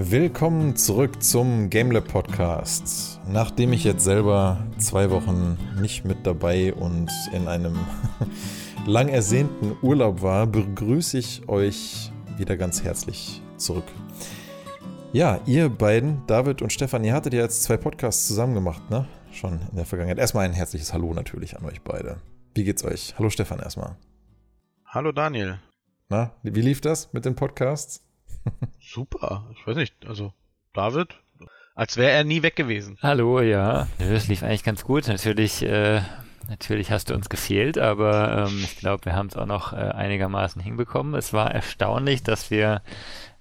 Willkommen zurück zum GameLab Podcast. Nachdem ich jetzt selber zwei Wochen nicht mit dabei und in einem lang ersehnten Urlaub war, begrüße ich euch wieder ganz herzlich zurück. Ja, ihr beiden, David und Stefan, ihr hattet ja jetzt zwei Podcasts zusammen gemacht, ne? Schon in der Vergangenheit. Erstmal ein herzliches Hallo natürlich an euch beide. Wie geht's euch? Hallo Stefan erstmal. Hallo Daniel. Na, wie lief das mit den Podcasts? Super. Ich weiß nicht, also David, als wäre er nie weg gewesen. Hallo, ja. Das lief eigentlich ganz gut. Natürlich, äh, natürlich hast du uns gefehlt, aber ähm, ich glaube, wir haben es auch noch äh, einigermaßen hinbekommen. Es war erstaunlich, dass wir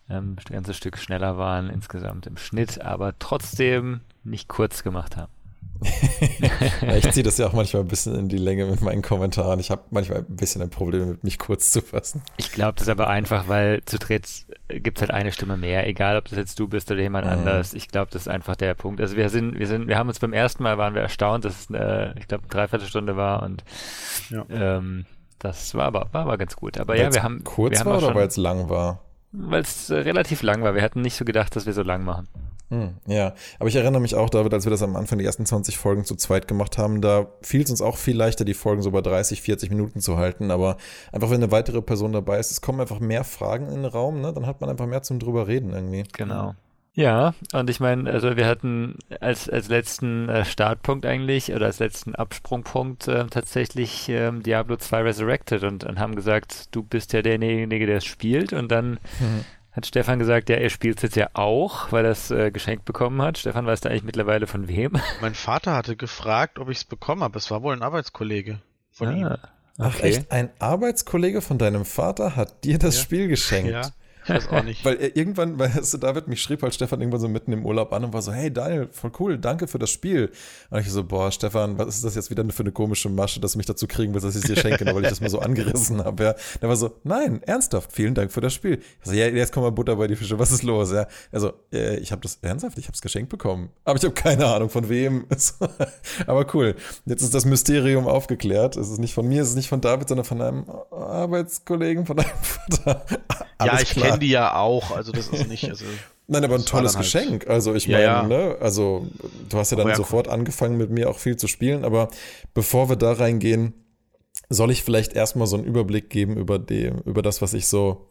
ähm, ein ganzes Stück schneller waren insgesamt im Schnitt, aber trotzdem nicht kurz gemacht haben. ich ziehe das ja auch manchmal ein bisschen in die Länge mit meinen Kommentaren. Ich habe manchmal ein bisschen ein Problem mit mich kurz zu fassen. Ich glaube, das ist aber einfach, weil zu dritt gibt es halt eine Stimme mehr, egal ob das jetzt du bist oder jemand mhm. anders. Ich glaube, das ist einfach der Punkt. Also wir sind, wir sind, wir haben uns beim ersten Mal waren wir erstaunt, dass es eine, ich glaube, eine Dreiviertelstunde war und ja. ähm, das war aber, war aber ganz gut. Aber weil's ja, wir haben. Kurz wir haben war oder weil es lang war? Weil es äh, relativ lang war. Wir hatten nicht so gedacht, dass wir so lang machen. Hm, ja, aber ich erinnere mich auch, David, als wir das am Anfang die ersten 20 Folgen zu zweit gemacht haben, da fiel es uns auch viel leichter, die Folgen so bei 30, 40 Minuten zu halten. Aber einfach, wenn eine weitere Person dabei ist, es kommen einfach mehr Fragen in den Raum, ne? dann hat man einfach mehr zum drüber reden irgendwie. Genau. Ja, und ich meine, also wir hatten als, als letzten äh, Startpunkt eigentlich oder als letzten Absprungpunkt äh, tatsächlich ähm, Diablo 2 Resurrected und, und haben gesagt, du bist ja derjenige, der es spielt und dann mhm hat Stefan gesagt, ja, er spielt es jetzt ja auch, weil er es äh, geschenkt bekommen hat. Stefan, weißt du eigentlich mittlerweile von wem? Mein Vater hatte gefragt, ob ich es bekommen habe. Es war wohl ein Arbeitskollege von ah, ihm. Ach okay. echt, ein Arbeitskollege von deinem Vater hat dir das ja. Spiel geschenkt? Ja. Ich weiß auch nicht. Weil irgendwann, weißt du, David mich schrieb halt Stefan irgendwann so mitten im Urlaub an und war so, hey Daniel, voll cool, danke für das Spiel. Und ich so, boah, Stefan, was ist das jetzt wieder für eine komische Masche, dass du mich dazu kriegen willst, dass ich es dir schenke, weil ich das mal so angerissen habe. Ja. Der war so, nein, ernsthaft, vielen Dank für das Spiel. Ich so, ja, jetzt kommt mal Butter bei die Fische, was ist los? Ja. Also, äh, ich habe das ernsthaft, ich habe es geschenkt bekommen. Aber ich habe keine Ahnung von wem. Aber cool. Jetzt ist das Mysterium aufgeklärt. Es ist nicht von mir, es ist nicht von David, sondern von einem Arbeitskollegen, von deinem Vater. Ja, ich kenne die ja auch, also das ist nicht. Also, Nein, aber ein tolles halt Geschenk. Also ich meine, ja, ja. ne, also du hast ja dann ja, sofort angefangen mit mir auch viel zu spielen, aber bevor wir da reingehen, soll ich vielleicht erstmal so einen Überblick geben über die, über das, was ich so,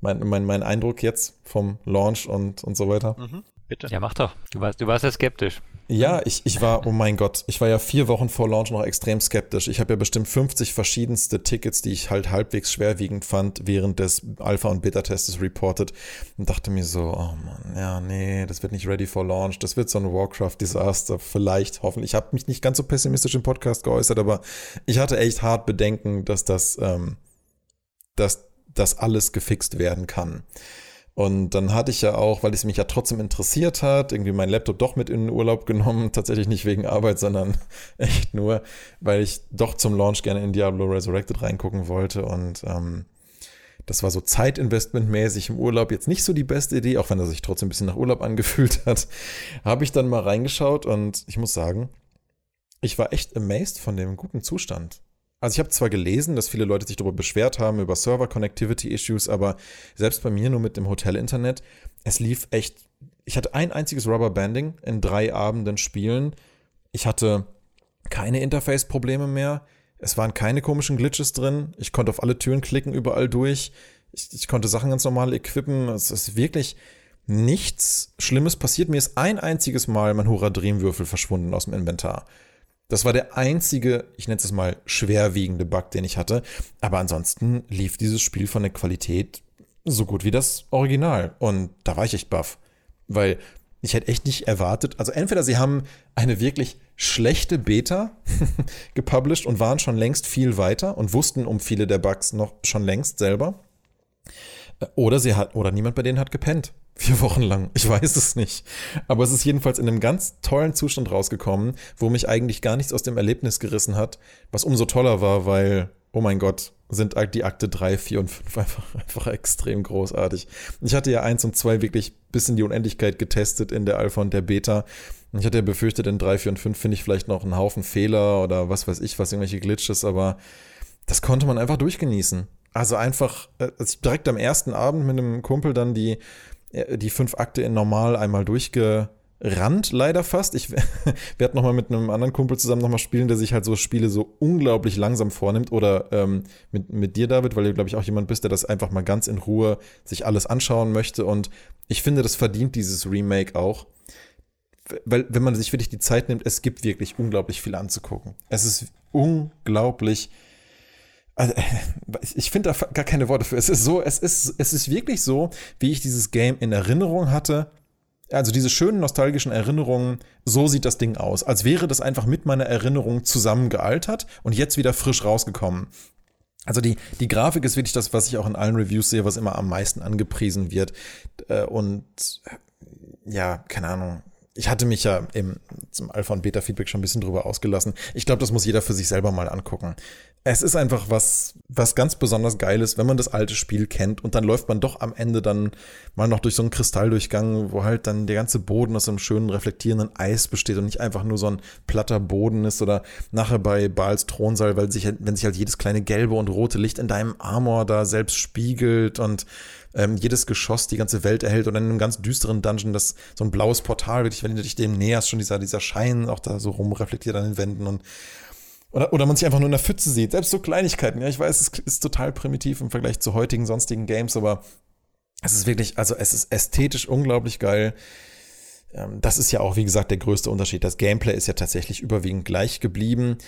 mein, mein, mein Eindruck jetzt vom Launch und, und so weiter. Mhm, bitte. Ja, mach doch. Du warst, du warst ja skeptisch. Ja, ich, ich war, oh mein Gott, ich war ja vier Wochen vor Launch noch extrem skeptisch. Ich habe ja bestimmt 50 verschiedenste Tickets, die ich halt halbwegs schwerwiegend fand, während des Alpha- und Beta-Testes reported und dachte mir so, oh Mann, ja, nee, das wird nicht ready for Launch, das wird so ein Warcraft-Desaster, vielleicht, hoffentlich. Ich habe mich nicht ganz so pessimistisch im Podcast geäußert, aber ich hatte echt hart Bedenken, dass das, ähm, dass das alles gefixt werden kann. Und dann hatte ich ja auch, weil es mich ja trotzdem interessiert hat, irgendwie meinen Laptop doch mit in den Urlaub genommen. Tatsächlich nicht wegen Arbeit, sondern echt nur, weil ich doch zum Launch gerne in Diablo Resurrected reingucken wollte. Und ähm, das war so Zeitinvestmentmäßig im Urlaub jetzt nicht so die beste Idee, auch wenn er sich trotzdem ein bisschen nach Urlaub angefühlt hat. Habe ich dann mal reingeschaut und ich muss sagen, ich war echt amazed von dem guten Zustand. Also ich habe zwar gelesen, dass viele Leute sich darüber beschwert haben, über Server-Connectivity-Issues, aber selbst bei mir nur mit dem Hotel-Internet, es lief echt, ich hatte ein einziges Rubber-Banding in drei Abenden Spielen. Ich hatte keine Interface-Probleme mehr. Es waren keine komischen Glitches drin. Ich konnte auf alle Türen klicken, überall durch. Ich, ich konnte Sachen ganz normal equippen. Es ist wirklich nichts Schlimmes passiert. Mir ist ein einziges Mal mein Hurra Dream-Würfel verschwunden aus dem Inventar. Das war der einzige, ich nenne es mal, schwerwiegende Bug, den ich hatte. Aber ansonsten lief dieses Spiel von der Qualität so gut wie das Original. Und da war ich echt baff. Weil ich hätte echt nicht erwartet, also entweder sie haben eine wirklich schlechte Beta gepublished und waren schon längst viel weiter und wussten um viele der Bugs noch schon längst selber. Oder sie hat, oder niemand bei denen hat gepennt. Vier Wochen lang. Ich weiß es nicht. Aber es ist jedenfalls in einem ganz tollen Zustand rausgekommen, wo mich eigentlich gar nichts aus dem Erlebnis gerissen hat, was umso toller war, weil, oh mein Gott, sind die Akte 3, 4 und 5 einfach, einfach extrem großartig. Ich hatte ja 1 und 2 wirklich bis in die Unendlichkeit getestet in der Alpha und der Beta. Ich hatte ja befürchtet, in 3, 4 und 5 finde ich vielleicht noch einen Haufen Fehler oder was weiß ich, was irgendwelche Glitches, aber das konnte man einfach durchgenießen. Also einfach, als ich direkt am ersten Abend mit einem Kumpel dann die die fünf Akte in normal einmal durchgerannt, leider fast. Ich werde nochmal mit einem anderen Kumpel zusammen nochmal spielen, der sich halt so Spiele so unglaublich langsam vornimmt. Oder ähm, mit, mit dir, David, weil du, glaube ich, auch jemand bist, der das einfach mal ganz in Ruhe sich alles anschauen möchte. Und ich finde, das verdient dieses Remake auch weil wenn man sich wirklich die Zeit nimmt, es gibt wirklich unglaublich viel anzugucken. Es ist unglaublich. Also, ich finde da gar keine Worte für. Es ist so, es ist, es ist wirklich so, wie ich dieses Game in Erinnerung hatte. Also diese schönen nostalgischen Erinnerungen, so sieht das Ding aus. Als wäre das einfach mit meiner Erinnerung zusammengealtert und jetzt wieder frisch rausgekommen. Also die, die Grafik ist wirklich das, was ich auch in allen Reviews sehe, was immer am meisten angepriesen wird. Äh, und ja, keine Ahnung ich hatte mich ja im, zum Alpha- und Beta-Feedback schon ein bisschen drüber ausgelassen. Ich glaube, das muss jeder für sich selber mal angucken. Es ist einfach was, was ganz besonders Geiles, wenn man das alte Spiel kennt und dann läuft man doch am Ende dann mal noch durch so einen Kristalldurchgang, wo halt dann der ganze Boden aus einem schönen reflektierenden Eis besteht und nicht einfach nur so ein platter Boden ist oder nachher bei Baals Thronsaal, weil sich, wenn sich halt jedes kleine gelbe und rote Licht in deinem Armor da selbst spiegelt und ähm, jedes Geschoss die ganze Welt erhält und in einem ganz düsteren Dungeon das so ein blaues Portal, wirklich, wenn du dich dem näherst, schon dieser, dieser Schein auch da so rumreflektiert an den Wänden und oder, oder man sich einfach nur in der Pfütze sieht. Selbst so Kleinigkeiten. Ja, ich weiß, es ist total primitiv im Vergleich zu heutigen sonstigen Games, aber es ist wirklich, also es ist ästhetisch unglaublich geil. Ähm, das ist ja auch, wie gesagt, der größte Unterschied. Das Gameplay ist ja tatsächlich überwiegend gleich geblieben.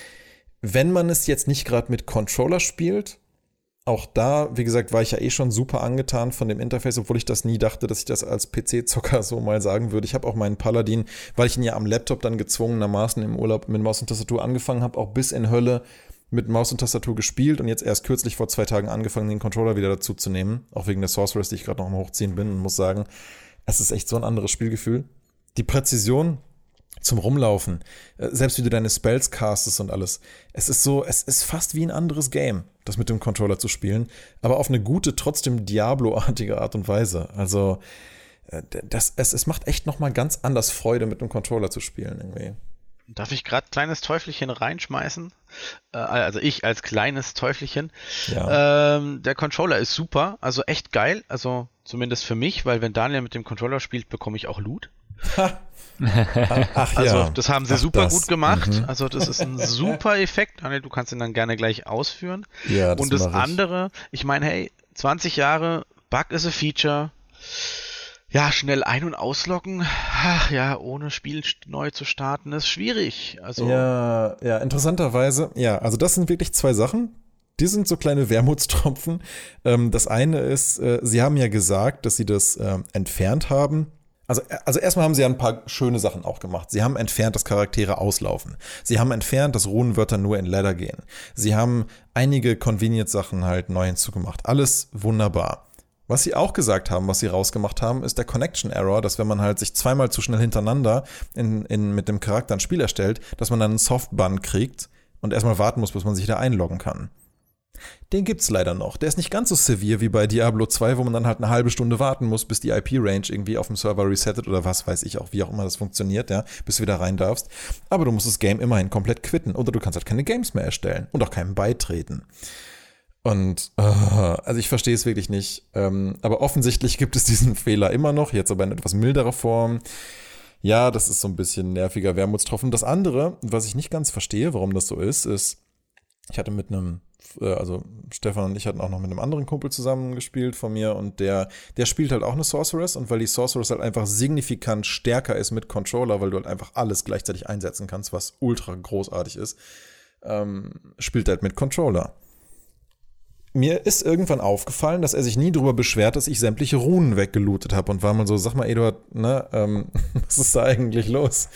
Wenn man es jetzt nicht gerade mit Controller spielt, auch da, wie gesagt, war ich ja eh schon super angetan von dem Interface, obwohl ich das nie dachte, dass ich das als PC-Zocker so mal sagen würde. Ich habe auch meinen Paladin, weil ich ihn ja am Laptop dann gezwungenermaßen im Urlaub mit Maus und Tastatur angefangen habe, auch bis in Hölle mit Maus und Tastatur gespielt und jetzt erst kürzlich vor zwei Tagen angefangen, den Controller wieder dazu zu nehmen. Auch wegen der Sorceress, die ich gerade noch am Hochziehen bin und muss sagen, es ist echt so ein anderes Spielgefühl. Die Präzision zum Rumlaufen, äh, selbst wie du deine Spells castest und alles. Es ist so, es ist fast wie ein anderes Game, das mit dem Controller zu spielen, aber auf eine gute, trotzdem Diablo-artige Art und Weise. Also, äh, das, es, es macht echt nochmal ganz anders Freude, mit dem Controller zu spielen irgendwie. Darf ich gerade kleines Teufelchen reinschmeißen? Äh, also ich als kleines Teufelchen. Ja. Ähm, der Controller ist super, also echt geil, also zumindest für mich, weil wenn Daniel mit dem Controller spielt, bekomme ich auch Loot. Ach, also, ja. das haben sie Ach, super das. gut gemacht. Mhm. Also, das ist ein super Effekt. Daniel, du kannst ihn dann gerne gleich ausführen. Ja, das Und das andere, ich meine, hey, 20 Jahre, Bug ist a Feature. Ja, schnell ein- und ausloggen, ach ja, ohne Spiel neu zu starten, ist schwierig. Also ja, ja, interessanterweise, ja, also das sind wirklich zwei Sachen. Die sind so kleine Wermutstropfen. Ähm, das eine ist, äh, sie haben ja gesagt, dass sie das ähm, entfernt haben also, also erstmal haben sie ja ein paar schöne Sachen auch gemacht. Sie haben entfernt, dass Charaktere auslaufen. Sie haben entfernt, dass Runenwörter nur in Ladder gehen. Sie haben einige Convenient-Sachen halt neu hinzugemacht. Alles wunderbar. Was sie auch gesagt haben, was sie rausgemacht haben, ist der Connection Error, dass wenn man halt sich zweimal zu schnell hintereinander in, in, mit dem Charakter ein Spiel erstellt, dass man dann einen Softbun kriegt und erstmal warten muss, bis man sich da einloggen kann. Den gibt's leider noch. Der ist nicht ganz so severe wie bei Diablo 2, wo man dann halt eine halbe Stunde warten muss, bis die IP-Range irgendwie auf dem Server resettet oder was weiß ich auch, wie auch immer das funktioniert, ja, bis du wieder rein darfst. Aber du musst das Game immerhin komplett quitten oder du kannst halt keine Games mehr erstellen und auch keinem beitreten. Und uh, also ich verstehe es wirklich nicht. Ähm, aber offensichtlich gibt es diesen Fehler immer noch, jetzt aber in etwas milderer Form. Ja, das ist so ein bisschen nerviger Wermutstropfen. Das andere, was ich nicht ganz verstehe, warum das so ist, ist, ich hatte mit einem äh, also Stefan und ich hatten auch noch mit einem anderen Kumpel zusammen gespielt von mir und der, der spielt halt auch eine Sorceress und weil die Sorceress halt einfach signifikant stärker ist mit Controller, weil du halt einfach alles gleichzeitig einsetzen kannst, was ultra großartig ist, ähm, spielt halt mit Controller mir ist irgendwann aufgefallen, dass er sich nie darüber beschwert, dass ich sämtliche Runen weggelootet habe und war mal so, sag mal, Eduard, ne, ähm, was ist da eigentlich los?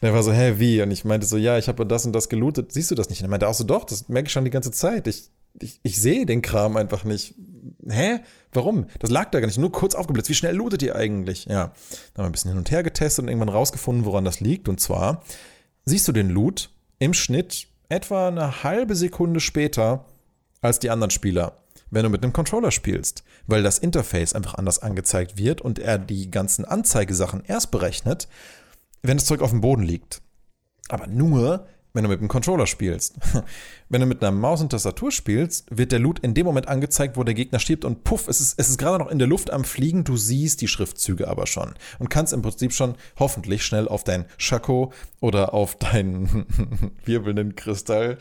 Und er war so, hä, wie? Und ich meinte so, ja, ich habe das und das gelootet, siehst du das nicht? Und er meinte auch so, doch, das merke ich schon die ganze Zeit. Ich, ich, ich sehe den Kram einfach nicht. Hä? Warum? Das lag da gar nicht. Nur kurz aufgeblitzt. Wie schnell lootet ihr eigentlich? Ja. Dann haben wir ein bisschen hin und her getestet und irgendwann rausgefunden, woran das liegt. Und zwar siehst du den Loot im Schnitt etwa eine halbe Sekunde später als die anderen Spieler, wenn du mit einem Controller spielst, weil das Interface einfach anders angezeigt wird und er die ganzen Anzeigesachen erst berechnet, wenn das Zeug auf dem Boden liegt. Aber nur, wenn du mit dem Controller spielst. Wenn du mit einer Maus und Tastatur spielst, wird der Loot in dem Moment angezeigt, wo der Gegner stirbt und puff, es ist, es ist gerade noch in der Luft am Fliegen, du siehst die Schriftzüge aber schon und kannst im Prinzip schon hoffentlich schnell auf dein Schako oder auf deinen wirbelnden Kristall.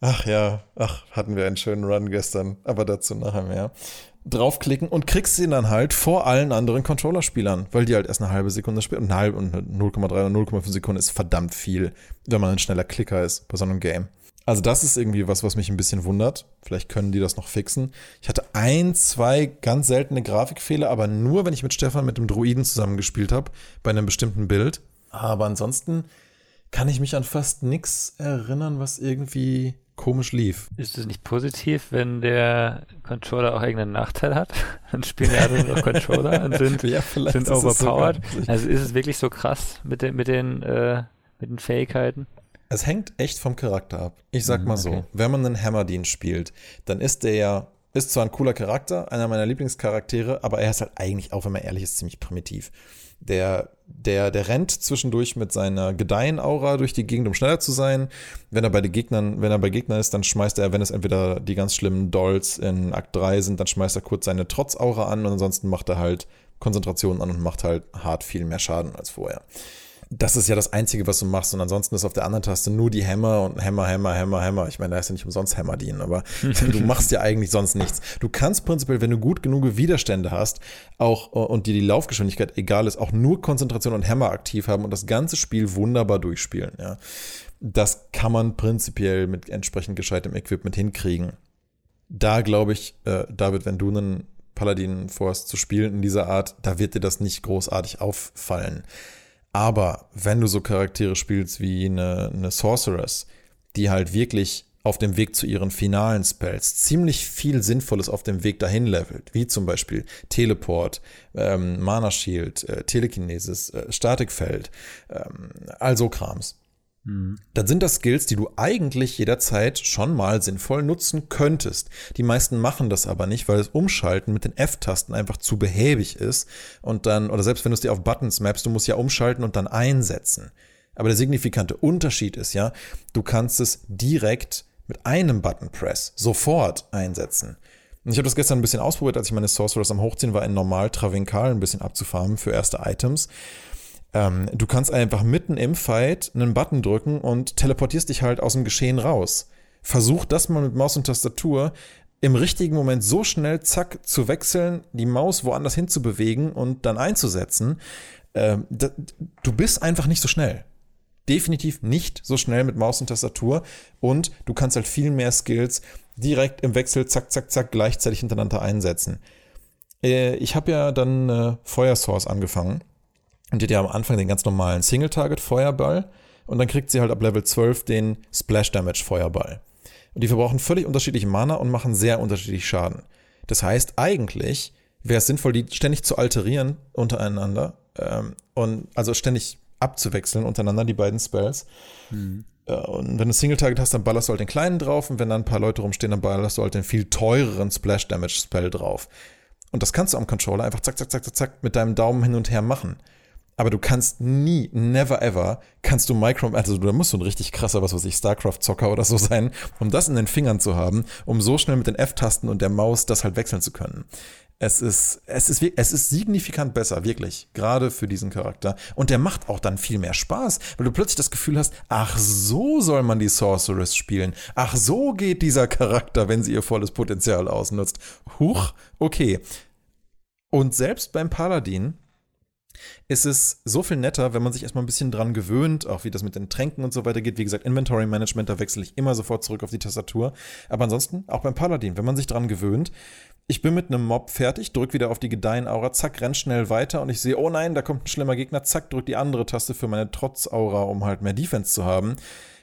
Ach ja, ach, hatten wir einen schönen Run gestern, aber dazu nachher mehr draufklicken und kriegst ihn dann halt vor allen anderen Controller-Spielern, weil die halt erst eine halbe Sekunde spielen. Und eine halbe und 0,3 oder 0,5 Sekunden ist verdammt viel, wenn man ein schneller Klicker ist bei so einem Game. Also das ist irgendwie was, was mich ein bisschen wundert. Vielleicht können die das noch fixen. Ich hatte ein, zwei ganz seltene Grafikfehler, aber nur, wenn ich mit Stefan mit dem Druiden zusammengespielt habe, bei einem bestimmten Bild. Aber ansonsten kann ich mich an fast nichts erinnern, was irgendwie komisch lief. Ist es nicht positiv, wenn der Controller auch irgendeinen Nachteil hat? Dann spielen ja alle noch Controller und sind, ja, sind overpowered. Also ist es wirklich so krass mit den, mit den, äh, mit den Fähigkeiten? Es hängt echt vom Charakter ab. Ich sag mhm, mal so, wenn man einen Hammerdien spielt, dann ist der ja, ist zwar ein cooler Charakter, einer meiner Lieblingscharaktere, aber er ist halt eigentlich, auch wenn man ehrlich ist, ziemlich primitiv. Der, der, der rennt zwischendurch mit seiner Gedeihen-Aura durch die Gegend, um schneller zu sein. Wenn er bei den Gegnern, wenn er bei Gegnern ist, dann schmeißt er, wenn es entweder die ganz schlimmen Dolls in Akt 3 sind, dann schmeißt er kurz seine Trotz-Aura an und ansonsten macht er halt Konzentration an und macht halt hart viel mehr Schaden als vorher das ist ja das Einzige, was du machst. Und ansonsten ist auf der anderen Taste nur die Hämmer und Hämmer, Hämmer, Hämmer, Hämmer. Ich meine, da ist ja nicht umsonst Hämmer dienen, aber du machst ja eigentlich sonst nichts. Du kannst prinzipiell, wenn du gut genug Widerstände hast, auch und dir die Laufgeschwindigkeit egal ist, auch nur Konzentration und Hämmer aktiv haben und das ganze Spiel wunderbar durchspielen. Ja. Das kann man prinzipiell mit entsprechend gescheitem Equipment hinkriegen. Da glaube ich, äh, David, wenn du einen Paladin vorhast zu spielen in dieser Art, da wird dir das nicht großartig auffallen. Aber wenn du so Charaktere spielst wie eine, eine Sorceress, die halt wirklich auf dem Weg zu ihren finalen Spells ziemlich viel Sinnvolles auf dem Weg dahin levelt, wie zum Beispiel Teleport, ähm, Mana Shield, äh, Telekinesis, äh, Statikfeld, ähm, also Krams. Dann sind das Skills, die du eigentlich jederzeit schon mal sinnvoll nutzen könntest. Die meisten machen das aber nicht, weil das Umschalten mit den F-Tasten einfach zu behäbig ist und dann, oder selbst wenn du es dir auf Buttons mappst, du musst ja umschalten und dann einsetzen. Aber der signifikante Unterschied ist ja, du kannst es direkt mit einem Button Press sofort einsetzen. Und ich habe das gestern ein bisschen ausprobiert, als ich meine Sorcerers am Hochziehen war, in normal Travinkal ein bisschen abzufarmen für erste Items. Ähm, du kannst einfach mitten im Fight einen Button drücken und teleportierst dich halt aus dem Geschehen raus. Versuch das mal mit Maus und Tastatur im richtigen Moment so schnell, zack, zu wechseln, die Maus woanders hin zu bewegen und dann einzusetzen. Ähm, da, du bist einfach nicht so schnell. Definitiv nicht so schnell mit Maus und Tastatur und du kannst halt viel mehr Skills direkt im Wechsel, zack, zack, zack, gleichzeitig hintereinander einsetzen. Äh, ich habe ja dann äh, Feuersource angefangen und die hat ja am Anfang den ganz normalen Single-Target-Feuerball und dann kriegt sie halt ab Level 12 den Splash-Damage-Feuerball. Und die verbrauchen völlig unterschiedliche Mana und machen sehr unterschiedlich Schaden. Das heißt, eigentlich wäre es sinnvoll, die ständig zu alterieren untereinander ähm, und also ständig abzuwechseln untereinander, die beiden Spells. Mhm. Und wenn du Single-Target hast, dann ballerst du halt den kleinen drauf und wenn dann ein paar Leute rumstehen, dann ballerst du halt den viel teureren Splash-Damage-Spell drauf. Und das kannst du am Controller einfach zack, zack, zack, zack, zack mit deinem Daumen hin und her machen aber du kannst nie, never ever, kannst du Micro, also da musst du ein richtig krasser, was weiß ich, StarCraft-Zocker oder so sein, um das in den Fingern zu haben, um so schnell mit den F-Tasten und der Maus das halt wechseln zu können. Es ist, es ist, es ist signifikant besser, wirklich. Gerade für diesen Charakter. Und der macht auch dann viel mehr Spaß, weil du plötzlich das Gefühl hast, ach, so soll man die Sorceress spielen. Ach, so geht dieser Charakter, wenn sie ihr volles Potenzial ausnutzt. Huch, okay. Und selbst beim Paladin, ist es so viel netter, wenn man sich erstmal ein bisschen dran gewöhnt, auch wie das mit den Tränken und so weiter geht. Wie gesagt, Inventory Management, da wechsle ich immer sofort zurück auf die Tastatur. Aber ansonsten, auch beim Paladin, wenn man sich dran gewöhnt, ich bin mit einem Mob fertig, drück wieder auf die Gedeihen-Aura, zack, renn schnell weiter und ich sehe, oh nein, da kommt ein schlimmer Gegner, zack, drück die andere Taste für meine Trotz-Aura, um halt mehr Defense zu haben.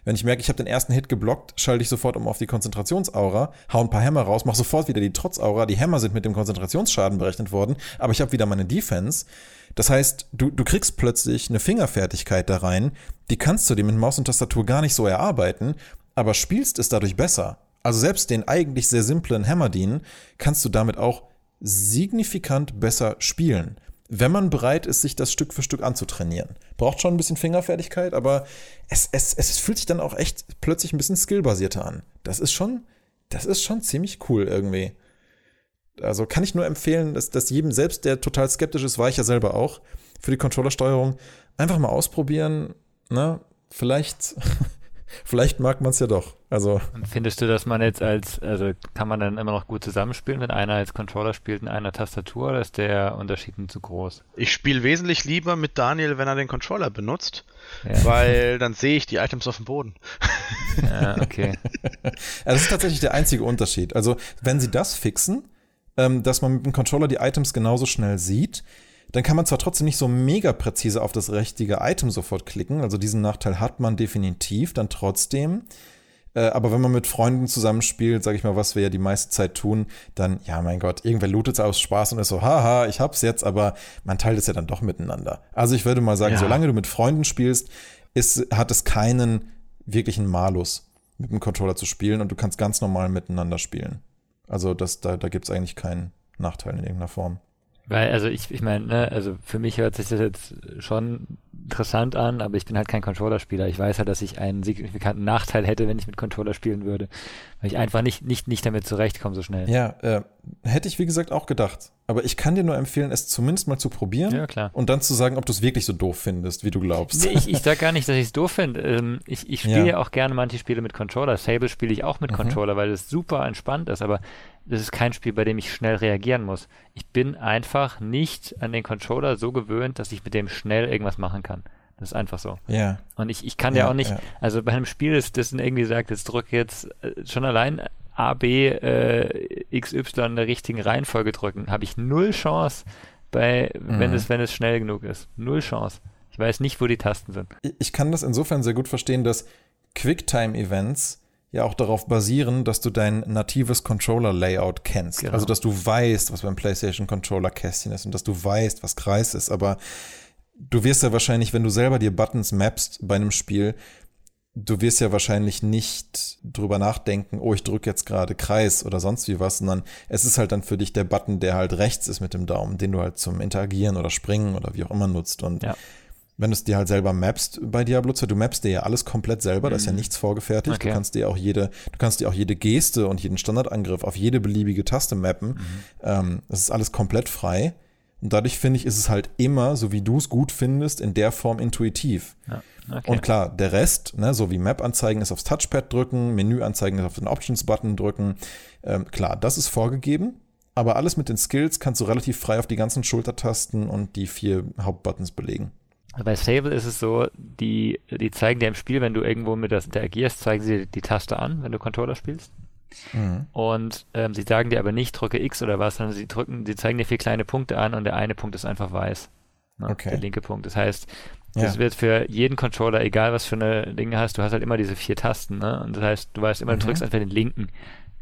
Wenn ich merke, ich habe den ersten Hit geblockt, schalte ich sofort um auf die Konzentrationsaura, hau ein paar Hämmer raus, mach sofort wieder die Trotzaura. Die Hämmer sind mit dem Konzentrationsschaden berechnet worden, aber ich habe wieder meine Defense. Das heißt, du, du kriegst plötzlich eine Fingerfertigkeit da rein, die kannst du dir mit Maus und Tastatur gar nicht so erarbeiten, aber spielst es dadurch besser. Also selbst den eigentlich sehr simplen Hammerdien kannst du damit auch signifikant besser spielen. Wenn man bereit ist, sich das Stück für Stück anzutrainieren. Braucht schon ein bisschen Fingerfertigkeit, aber es, es, es fühlt sich dann auch echt plötzlich ein bisschen skillbasierter an. Das ist schon, das ist schon ziemlich cool irgendwie. Also kann ich nur empfehlen, dass, dass jedem selbst, der total skeptisch ist, war ich ja selber auch, für die Controllersteuerung, einfach mal ausprobieren. Ne? Vielleicht vielleicht mag man es ja doch. Also. Und findest du, dass man jetzt als, also kann man dann immer noch gut zusammenspielen, wenn einer als Controller spielt in einer Tastatur oder ist der Unterschied zu groß? Ich spiele wesentlich lieber mit Daniel, wenn er den Controller benutzt, ja. weil dann sehe ich die Items auf dem Boden. Ja, okay. das ist tatsächlich der einzige Unterschied. Also, wenn sie das fixen, ähm, dass man mit dem Controller die Items genauso schnell sieht, dann kann man zwar trotzdem nicht so mega präzise auf das richtige Item sofort klicken, also diesen Nachteil hat man definitiv dann trotzdem. Äh, aber wenn man mit Freunden zusammenspielt, sag ich mal, was wir ja die meiste Zeit tun, dann, ja, mein Gott, irgendwer lootet aus Spaß und ist so, haha, ich hab's jetzt, aber man teilt es ja dann doch miteinander. Also ich würde mal sagen, ja. solange du mit Freunden spielst, ist, hat es keinen wirklichen Malus, mit dem Controller zu spielen und du kannst ganz normal miteinander spielen. Also das, da, da gibt es eigentlich keinen Nachteil in irgendeiner Form. Weil, also ich, ich meine, ne, also für mich hört sich das jetzt schon interessant an, aber ich bin halt kein Controller-Spieler. Ich weiß halt, dass ich einen signifikanten Nachteil hätte, wenn ich mit Controller spielen würde, weil ich einfach nicht, nicht, nicht damit zurechtkomme so schnell. Ja, äh, hätte ich wie gesagt auch gedacht. Aber ich kann dir nur empfehlen, es zumindest mal zu probieren ja, klar. und dann zu sagen, ob du es wirklich so doof findest, wie du glaubst. Nee, ich, ich sage gar nicht, dass ich es doof finde. Ähm, ich ich spiele ja. ja. auch gerne manche Spiele mit Controller. Sable spiele ich auch mit mhm. Controller, weil es super entspannt ist, aber das ist kein Spiel, bei dem ich schnell reagieren muss. Ich bin einfach nicht an den Controller so gewöhnt, dass ich mit dem schnell irgendwas machen kann. Das ist einfach so. Ja. Und ich, ich kann ja, ja auch nicht, ja. also bei einem Spiel ist das irgendwie sagt, jetzt drücke jetzt äh, schon allein A, B, äh, XY in der richtigen Reihenfolge drücken, habe ich null Chance bei, mhm. wenn es, wenn es schnell genug ist. Null Chance. Ich weiß nicht, wo die Tasten sind. Ich kann das insofern sehr gut verstehen, dass Quicktime-Events ja auch darauf basieren, dass du dein natives Controller-Layout kennst. Genau. Also, dass du weißt, was beim PlayStation Controller Kästchen ist und dass du weißt, was Kreis ist. Aber du wirst ja wahrscheinlich, wenn du selber dir Buttons mappst bei einem Spiel, du wirst ja wahrscheinlich nicht drüber nachdenken, oh, ich drücke jetzt gerade Kreis oder sonst wie was, sondern es ist halt dann für dich der Button, der halt rechts ist mit dem Daumen, den du halt zum Interagieren oder Springen oder wie auch immer nutzt. Und ja. Wenn du es dir halt selber mappst bei Diablo 2, du mappst dir ja alles komplett selber, mhm. da ist ja mhm. nichts vorgefertigt. Okay. Du kannst dir auch jede, du kannst dir auch jede Geste und jeden Standardangriff auf jede beliebige Taste mappen. Mhm. Ähm, das ist alles komplett frei. Und dadurch finde ich, ist es halt immer, so wie du es gut findest, in der Form intuitiv. Ja, okay. Und klar, der Rest, ne, so wie Map-Anzeigen ist aufs Touchpad drücken, Menü-Anzeigen ist auf den Options-Button drücken, ähm, klar, das ist vorgegeben. Aber alles mit den Skills kannst du relativ frei auf die ganzen Schultertasten und die vier Hauptbuttons belegen. Bei Sable ist es so, die, die zeigen dir im Spiel, wenn du irgendwo mit das interagierst, zeigen sie die Taste an, wenn du Controller spielst. Mhm. Und ähm, sie sagen dir aber nicht, drücke X oder was, sondern sie drücken, sie zeigen dir vier kleine Punkte an und der eine Punkt ist einfach weiß. Ne? Okay. Der linke Punkt. Das heißt, das ja. wird für jeden Controller, egal was für eine Dinge hast, du hast halt immer diese vier Tasten, ne? Und das heißt, du weißt immer, du mhm. drückst einfach den linken.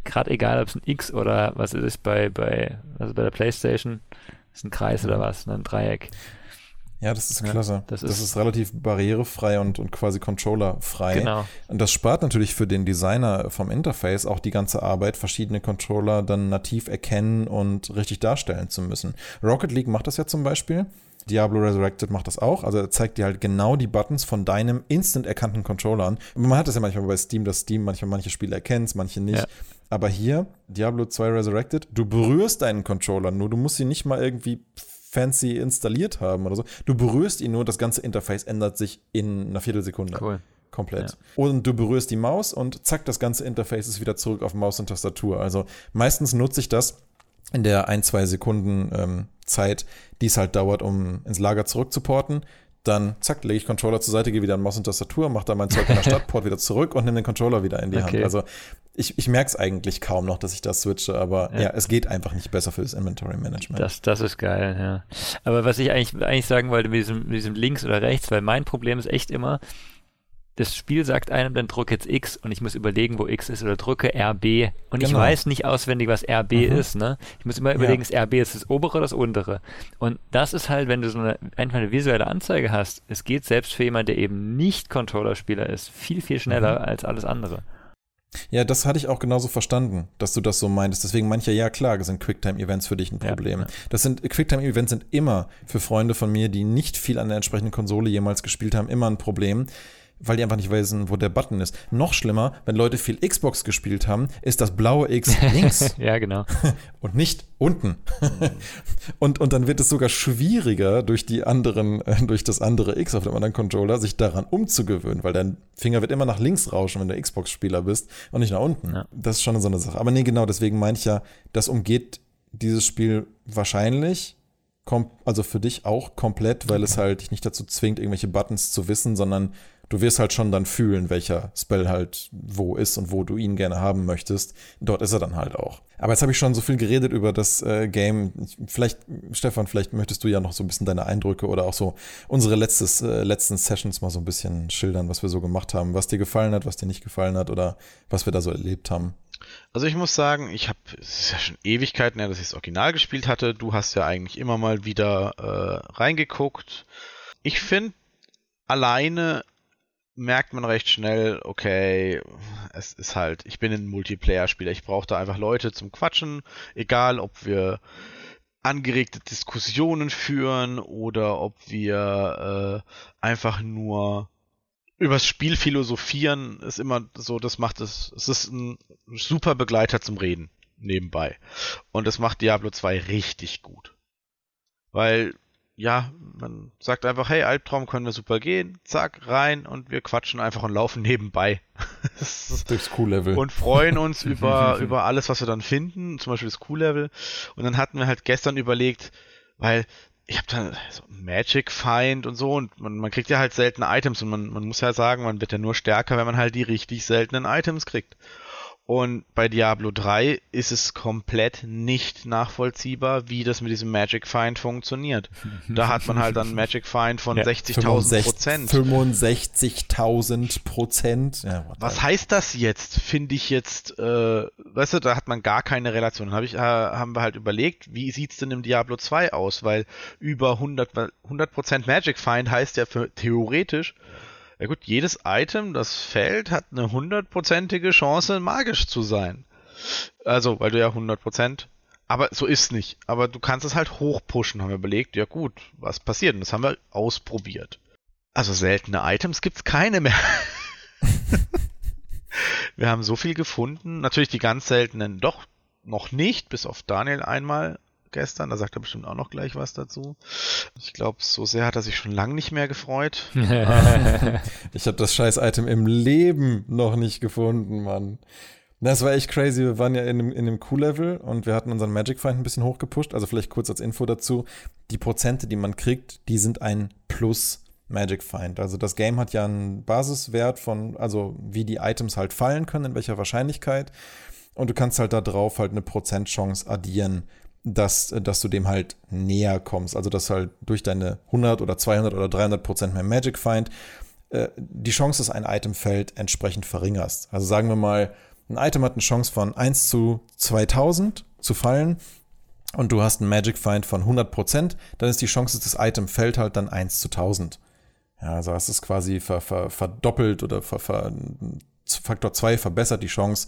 Gerade egal, ob es ein X oder was es ist bei, bei, also bei der Playstation, ist ein Kreis mhm. oder was, ne? ein Dreieck. Ja, das ist klasse. Ja, das, ist, das, ist, relativ barrierefrei und, und quasi controllerfrei. Genau. Und das spart natürlich für den Designer vom Interface auch die ganze Arbeit, verschiedene Controller dann nativ erkennen und richtig darstellen zu müssen. Rocket League macht das ja zum Beispiel. Diablo Resurrected macht das auch. Also er zeigt dir halt genau die Buttons von deinem instant erkannten Controller an. Man hat das ja manchmal bei Steam, dass Steam manchmal manche Spiele erkennt, manche nicht. Ja. Aber hier, Diablo 2 Resurrected, du berührst deinen Controller nur, du musst ihn nicht mal irgendwie fancy installiert haben oder so. Du berührst ihn nur, das ganze Interface ändert sich in einer Viertelsekunde. Cool. Komplett. Ja. Und du berührst die Maus und zack, das ganze Interface ist wieder zurück auf Maus und Tastatur. Also meistens nutze ich das in der ein, zwei Sekunden ähm, Zeit, die es halt dauert, um ins Lager zurückzuporten. Dann zack, lege ich Controller zur Seite, gehe wieder an Maus und Tastatur, mache dann mein Zeug in der Stadtport wieder zurück und nehme den Controller wieder in die okay. Hand. Also ich, ich merke es eigentlich kaum noch, dass ich das switche, aber ja. ja. es geht einfach nicht besser fürs Inventory Management. Das, das ist geil, ja. Aber was ich eigentlich, eigentlich sagen wollte mit diesem, mit diesem links oder rechts, weil mein Problem ist echt immer, das Spiel sagt einem, dann drücke jetzt X und ich muss überlegen, wo X ist oder drücke RB und genau. ich weiß nicht auswendig, was RB mhm. ist, ne? Ich muss immer überlegen, ja. ist RB jetzt das obere oder das untere? Und das ist halt, wenn du so eine, einfach eine visuelle Anzeige hast, es geht selbst für jemanden, der eben nicht Controller-Spieler ist, viel, viel schneller mhm. als alles andere. Ja, das hatte ich auch genauso verstanden, dass du das so meintest. Deswegen manche, ja klar, sind Quicktime-Events für dich ein Problem. Ja, ja. Das sind Quicktime-Events sind immer für Freunde von mir, die nicht viel an der entsprechenden Konsole jemals gespielt haben, immer ein Problem weil die einfach nicht wissen, wo der Button ist. Noch schlimmer, wenn Leute viel Xbox gespielt haben, ist das blaue X links. ja, genau. Und nicht unten. und, und dann wird es sogar schwieriger, durch die anderen, äh, durch das andere X auf dem anderen Controller, sich daran umzugewöhnen, weil dein Finger wird immer nach links rauschen, wenn du Xbox-Spieler bist und nicht nach unten. Ja. Das ist schon so eine Sache. Aber nee, genau, deswegen meine ich ja, das umgeht dieses Spiel wahrscheinlich also für dich auch komplett, weil es halt dich nicht dazu zwingt, irgendwelche Buttons zu wissen, sondern du wirst halt schon dann fühlen, welcher Spell halt wo ist und wo du ihn gerne haben möchtest. Dort ist er dann halt auch. Aber jetzt habe ich schon so viel geredet über das äh, Game. Vielleicht, Stefan, vielleicht möchtest du ja noch so ein bisschen deine Eindrücke oder auch so unsere letztes, äh, letzten Sessions mal so ein bisschen schildern, was wir so gemacht haben, was dir gefallen hat, was dir nicht gefallen hat oder was wir da so erlebt haben. Also ich muss sagen, ich habe, es ist ja schon Ewigkeiten her, dass ich das Original gespielt hatte. Du hast ja eigentlich immer mal wieder äh, reingeguckt. Ich finde, alleine merkt man recht schnell, okay, es ist halt, ich bin ein Multiplayer-Spieler, ich brauche da einfach Leute zum Quatschen, egal ob wir angeregte Diskussionen führen oder ob wir äh, einfach nur übers Spiel philosophieren, ist immer so, das macht es, es ist ein super Begleiter zum Reden nebenbei. Und das macht Diablo 2 richtig gut. Weil ja, man sagt einfach, hey, Albtraum können wir super gehen, zack, rein und wir quatschen einfach und laufen nebenbei. Durchs Q-Level. Und freuen uns über, über alles, was wir dann finden, zum Beispiel das Q-Level. Und dann hatten wir halt gestern überlegt, weil ich habe da so Magic Find und so und man, man kriegt ja halt seltene Items und man, man muss ja sagen, man wird ja nur stärker, wenn man halt die richtig seltenen Items kriegt. Und bei Diablo 3 ist es komplett nicht nachvollziehbar, wie das mit diesem Magic Find funktioniert. Da hat man halt dann Magic Find von ja, 60.000 Prozent. 65.000 Prozent. Ja, Was heißt das jetzt? Finde ich jetzt, äh, weißt du, da hat man gar keine Relation. Hab ich, äh, haben wir halt überlegt, wie sieht's denn im Diablo 2 aus? Weil über 100%, 100 Magic Find heißt ja für theoretisch, ja gut, jedes Item, das fällt, hat eine hundertprozentige Chance, magisch zu sein. Also, weil du ja 100%, aber so ist nicht. Aber du kannst es halt hochpushen, haben wir überlegt. Ja gut, was passiert? Und das haben wir ausprobiert. Also seltene Items gibt's keine mehr. wir haben so viel gefunden. Natürlich die ganz seltenen doch noch nicht, bis auf Daniel einmal gestern. Da sagt er bestimmt auch noch gleich was dazu. Ich glaube, so sehr hat er sich schon lange nicht mehr gefreut. ich habe das scheiß Item im Leben noch nicht gefunden, Mann. Das war echt crazy. Wir waren ja in dem, in dem Q-Level und wir hatten unseren Magic Find ein bisschen hochgepusht. Also vielleicht kurz als Info dazu. Die Prozente, die man kriegt, die sind ein Plus Magic Find. Also das Game hat ja einen Basiswert von, also wie die Items halt fallen können, in welcher Wahrscheinlichkeit. Und du kannst halt da drauf halt eine Prozentchance addieren dass, dass du dem halt näher kommst. Also, dass halt durch deine 100 oder 200 oder 300 Prozent mehr Magic Find äh, die Chance, dass ein Item fällt, entsprechend verringerst. Also sagen wir mal, ein Item hat eine Chance von 1 zu 2000 zu fallen und du hast einen Magic Find von 100 Prozent, dann ist die Chance, dass das Item fällt, halt dann 1 zu 1000. Ja, also hast es quasi ver, ver, verdoppelt oder ver, Faktor 2 verbessert die Chance,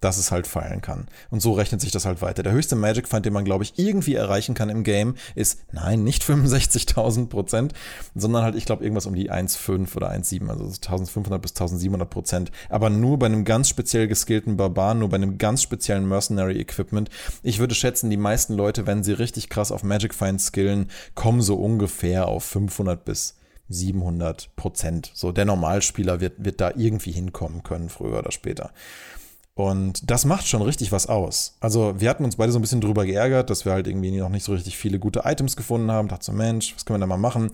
dass es halt fallen kann. Und so rechnet sich das halt weiter. Der höchste Magic Find, den man, glaube ich, irgendwie erreichen kann im Game, ist, nein, nicht 65.000 Prozent, sondern halt, ich glaube, irgendwas um die 1,5 oder 1,7, also 1500 bis 1700 Prozent. Aber nur bei einem ganz speziell geskillten Barbaren, nur bei einem ganz speziellen Mercenary Equipment. Ich würde schätzen, die meisten Leute, wenn sie richtig krass auf Magic Find skillen, kommen so ungefähr auf 500 bis 700 Prozent. So, der Normalspieler wird, wird da irgendwie hinkommen können, früher oder später. Und das macht schon richtig was aus. Also wir hatten uns beide so ein bisschen drüber geärgert, dass wir halt irgendwie noch nicht so richtig viele gute Items gefunden haben. Dachte so, Mensch, was können wir da mal machen?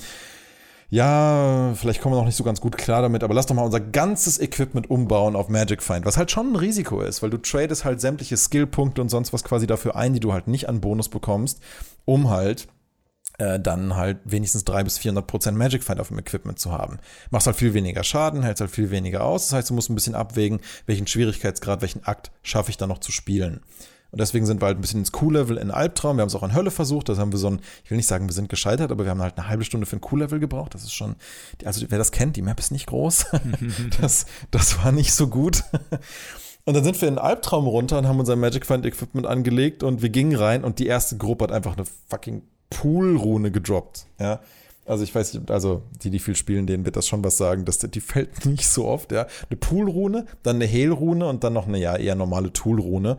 Ja, vielleicht kommen wir noch nicht so ganz gut klar damit, aber lass doch mal unser ganzes Equipment umbauen auf Magic Find, was halt schon ein Risiko ist, weil du tradest halt sämtliche Skillpunkte und sonst was quasi dafür ein, die du halt nicht an Bonus bekommst, um halt äh, dann halt wenigstens 300 bis 400 Prozent Magic Fight auf dem Equipment zu haben. Machst halt viel weniger Schaden, hältst halt viel weniger aus. Das heißt, du musst ein bisschen abwägen, welchen Schwierigkeitsgrad, welchen Akt schaffe ich dann noch zu spielen. Und deswegen sind wir halt ein bisschen ins Q-Level in Albtraum. Wir haben es auch in Hölle versucht. Das haben wir so ein, ich will nicht sagen, wir sind gescheitert, aber wir haben halt eine halbe Stunde für ein Q-Level gebraucht. Das ist schon, also wer das kennt, die Map ist nicht groß. das, das war nicht so gut. Und dann sind wir in den Albtraum runter und haben unser Magic Find Equipment angelegt und wir gingen rein und die erste Gruppe hat einfach eine fucking Pool-Rune gedroppt. Ja. Also ich weiß nicht, also die, die viel spielen, denen wird das schon was sagen, dass die fällt nicht so oft, ja. Eine Pool-Rune, dann eine Hehl-Rune und dann noch eine ja eher normale Tool-Rune.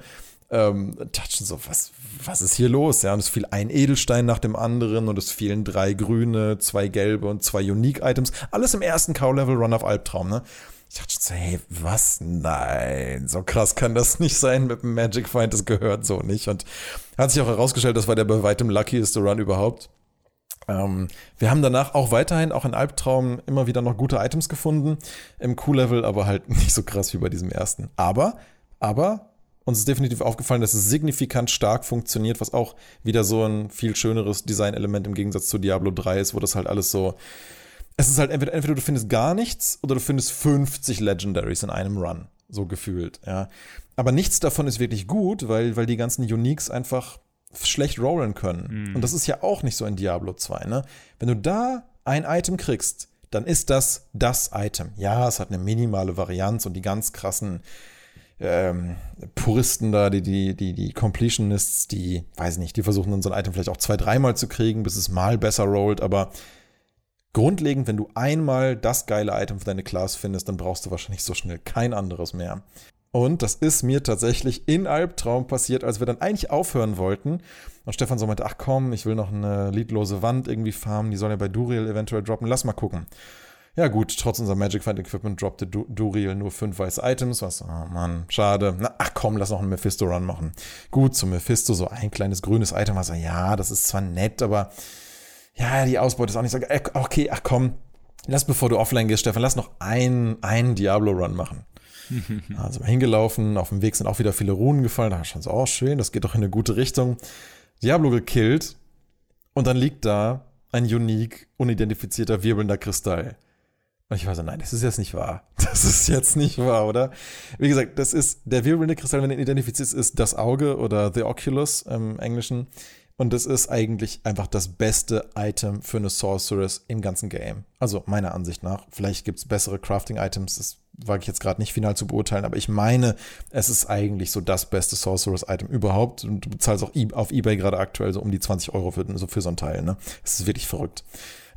Ähm, touchen so, was, was ist hier los? Ja, und es fiel ein Edelstein nach dem anderen und es fielen drei grüne, zwei gelbe und zwei Unique-Items. Alles im ersten Cow-Level-Run auf Albtraum, ne? Ich dachte so, hey, was? Nein, so krass kann das nicht sein mit dem Magic Find, das gehört so nicht. Und hat sich auch herausgestellt, das war der bei weitem luckieste Run überhaupt. Ähm, wir haben danach auch weiterhin, auch in Albtraum, immer wieder noch gute Items gefunden im Q-Level, aber halt nicht so krass wie bei diesem ersten. Aber, aber uns ist definitiv aufgefallen, dass es signifikant stark funktioniert, was auch wieder so ein viel schöneres Designelement im Gegensatz zu Diablo 3 ist, wo das halt alles so es ist halt entweder, entweder du findest gar nichts oder du findest 50 Legendaries in einem Run, so gefühlt, ja. Aber nichts davon ist wirklich gut, weil, weil die ganzen Uniques einfach schlecht rollen können. Mhm. Und das ist ja auch nicht so in Diablo 2, ne? Wenn du da ein Item kriegst, dann ist das das Item. Ja, es hat eine minimale Varianz und die ganz krassen ähm, Puristen da, die, die, die, die Completionists, die, weiß nicht, die versuchen dann so ein Item vielleicht auch zwei, dreimal zu kriegen, bis es mal besser rollt, aber grundlegend, wenn du einmal das geile Item für deine Class findest, dann brauchst du wahrscheinlich so schnell kein anderes mehr. Und das ist mir tatsächlich in Albtraum passiert, als wir dann eigentlich aufhören wollten. Und Stefan so meinte, ach komm, ich will noch eine liedlose Wand irgendwie farmen, die soll ja bei Duriel eventuell droppen, lass mal gucken. Ja gut, trotz unser Magic Find Equipment droppte du Duriel nur fünf weiße Items, was, oh Mann, schade. Na, ach komm, lass noch einen Mephisto-Run machen. Gut, zum Mephisto so ein kleines grünes Item, also ja, das ist zwar nett, aber ja, die Ausbeute ist auch nicht so geil. Okay, ach komm, lass bevor du offline gehst, Stefan, lass noch einen, einen Diablo-Run machen. also mal hingelaufen, auf dem Weg sind auch wieder viele Runen gefallen, da schon so, oh schön, das geht doch in eine gute Richtung. Diablo gekillt und dann liegt da ein unique, unidentifizierter, wirbelnder Kristall. Und ich war so, nein, das ist jetzt nicht wahr. Das ist jetzt nicht wahr, oder? Wie gesagt, das ist der wirbelnde Kristall, wenn er identifiziert ist, ist das Auge oder The Oculus im Englischen. Und es ist eigentlich einfach das beste Item für eine Sorceress im ganzen Game. Also meiner Ansicht nach. Vielleicht gibt es bessere Crafting-Items, das wage ich jetzt gerade nicht final zu beurteilen, aber ich meine, es ist eigentlich so das beste Sorceress-Item überhaupt. Und du bezahlst auch auf Ebay gerade aktuell so um die 20 Euro für, so für so ein Teil. Ne? Es ist wirklich verrückt.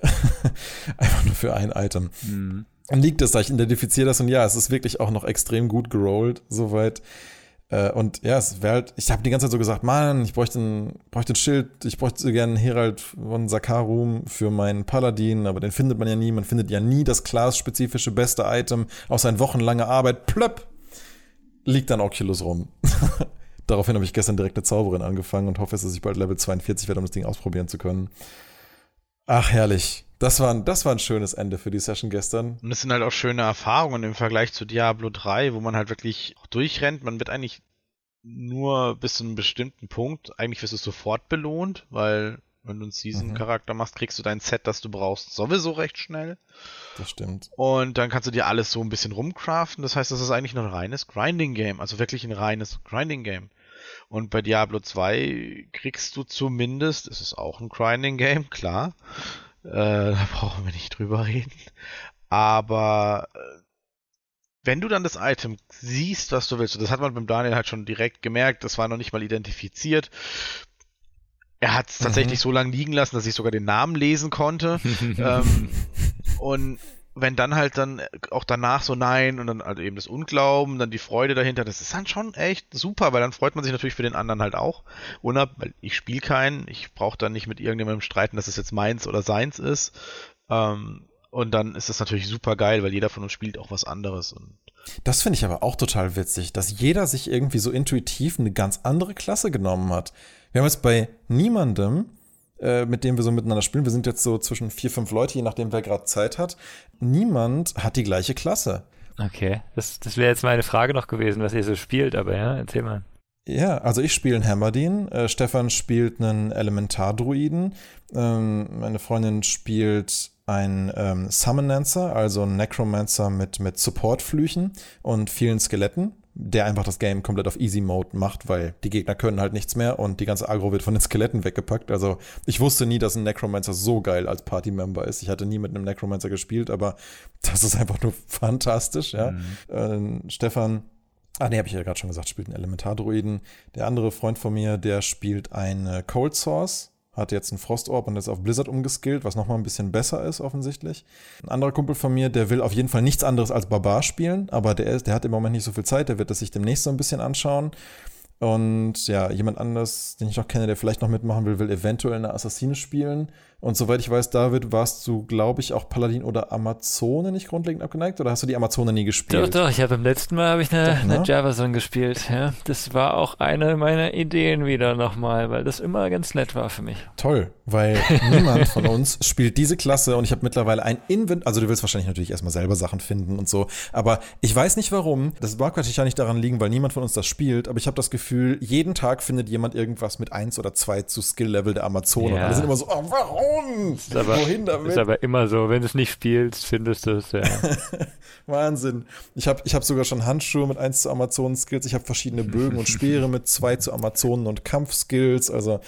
einfach nur für ein Item. Mhm. Liegt es da, ich identifiziere das und ja, es ist wirklich auch noch extrem gut gerollt, soweit. Äh, und ja, es wäre halt, ich habe die ganze Zeit so gesagt, Mann, ich bräuchte ein, bräuchte ein Schild, ich bräuchte gerne einen Herald von Sakarum für meinen Paladin, aber den findet man ja nie. Man findet ja nie das Class-spezifische beste Item aus seiner wochenlange Arbeit. Plöpp! Liegt dann Oculus rum. Daraufhin habe ich gestern direkt eine Zauberin angefangen und hoffe, dass ich bald Level 42 werde, um das Ding ausprobieren zu können. Ach, herrlich. Das war, ein, das war ein schönes Ende für die Session gestern. Und es sind halt auch schöne Erfahrungen im Vergleich zu Diablo 3, wo man halt wirklich durchrennt. Man wird eigentlich nur bis zu einem bestimmten Punkt, eigentlich wirst du sofort belohnt, weil wenn du einen Season-Charakter machst, kriegst du dein Set, das du brauchst, sowieso recht schnell. Das stimmt. Und dann kannst du dir alles so ein bisschen rumcraften. Das heißt, das ist eigentlich nur ein reines Grinding-Game. Also wirklich ein reines Grinding-Game. Und bei Diablo 2 kriegst du zumindest, es ist auch ein Grinding-Game, klar, äh, da brauchen wir nicht drüber reden. Aber äh, wenn du dann das Item siehst, was du willst, und das hat man beim Daniel halt schon direkt gemerkt, das war noch nicht mal identifiziert. Er hat es tatsächlich mhm. so lange liegen lassen, dass ich sogar den Namen lesen konnte. ähm, und wenn dann halt dann auch danach so nein und dann halt eben das Unglauben, dann die Freude dahinter, das ist dann schon echt super, weil dann freut man sich natürlich für den anderen halt auch. Unab, weil ich spiele keinen, ich brauche dann nicht mit irgendjemandem streiten, dass es jetzt meins oder seins ist. Ähm, und dann ist das natürlich super geil, weil jeder von uns spielt auch was anderes. Und das finde ich aber auch total witzig, dass jeder sich irgendwie so intuitiv eine ganz andere Klasse genommen hat. Wir haben jetzt bei niemandem äh, mit dem wir so miteinander spielen. Wir sind jetzt so zwischen vier, fünf Leute, je nachdem, wer gerade Zeit hat. Niemand hat die gleiche Klasse. Okay, das, das wäre jetzt meine Frage noch gewesen, was ihr so spielt, aber ja, erzähl mal. Ja, also ich spiele einen Hammerdin, äh, Stefan spielt einen Elementardruiden, ähm, meine Freundin spielt einen ähm, Summonancer, also einen Necromancer mit, mit Supportflüchen und vielen Skeletten der einfach das Game komplett auf Easy Mode macht, weil die Gegner können halt nichts mehr und die ganze Agro wird von den Skeletten weggepackt. Also ich wusste nie, dass ein Necromancer so geil als Party-Member ist. Ich hatte nie mit einem Necromancer gespielt, aber das ist einfach nur fantastisch, ja. Mhm. Äh, Stefan Ah, nee, habe ich ja gerade schon gesagt, spielt einen Elementardruiden. Der andere Freund von mir, der spielt eine Cold Source, hat jetzt einen Frostorb und ist auf Blizzard umgeskillt, was nochmal ein bisschen besser ist, offensichtlich. Ein anderer Kumpel von mir, der will auf jeden Fall nichts anderes als Barbar spielen, aber der, ist, der hat im Moment nicht so viel Zeit, der wird das sich demnächst so ein bisschen anschauen. Und ja, jemand anders, den ich noch kenne, der vielleicht noch mitmachen will, will eventuell eine Assassine spielen. Und soweit ich weiß, David, warst du, glaube ich, auch Paladin oder Amazone nicht grundlegend abgeneigt? Oder hast du die Amazone nie gespielt? Doch, doch. Ich habe beim letzten Mal habe ich eine, doch, ne? eine Javason gespielt. Ja, das war auch eine meiner Ideen wieder nochmal, weil das immer ganz nett war für mich. Toll, weil niemand von uns spielt diese Klasse und ich habe mittlerweile ein Invent. Also du willst wahrscheinlich natürlich erstmal selber Sachen finden und so. Aber ich weiß nicht warum. Das mag wahrscheinlich nicht daran liegen, weil niemand von uns das spielt. Aber ich habe das Gefühl, jeden Tag findet jemand irgendwas mit eins oder zwei zu Skill-Level der Amazone. Ja. Und alle sind immer so, oh, warum? Ist aber, Wohin damit? Ist aber immer so, wenn du es nicht spielst, findest du es, ja. Wahnsinn. Ich habe ich hab sogar schon Handschuhe mit 1 zu Amazonen-Skills. Ich habe verschiedene Bögen und Speere mit 2 zu Amazonen und Kampfskills. Also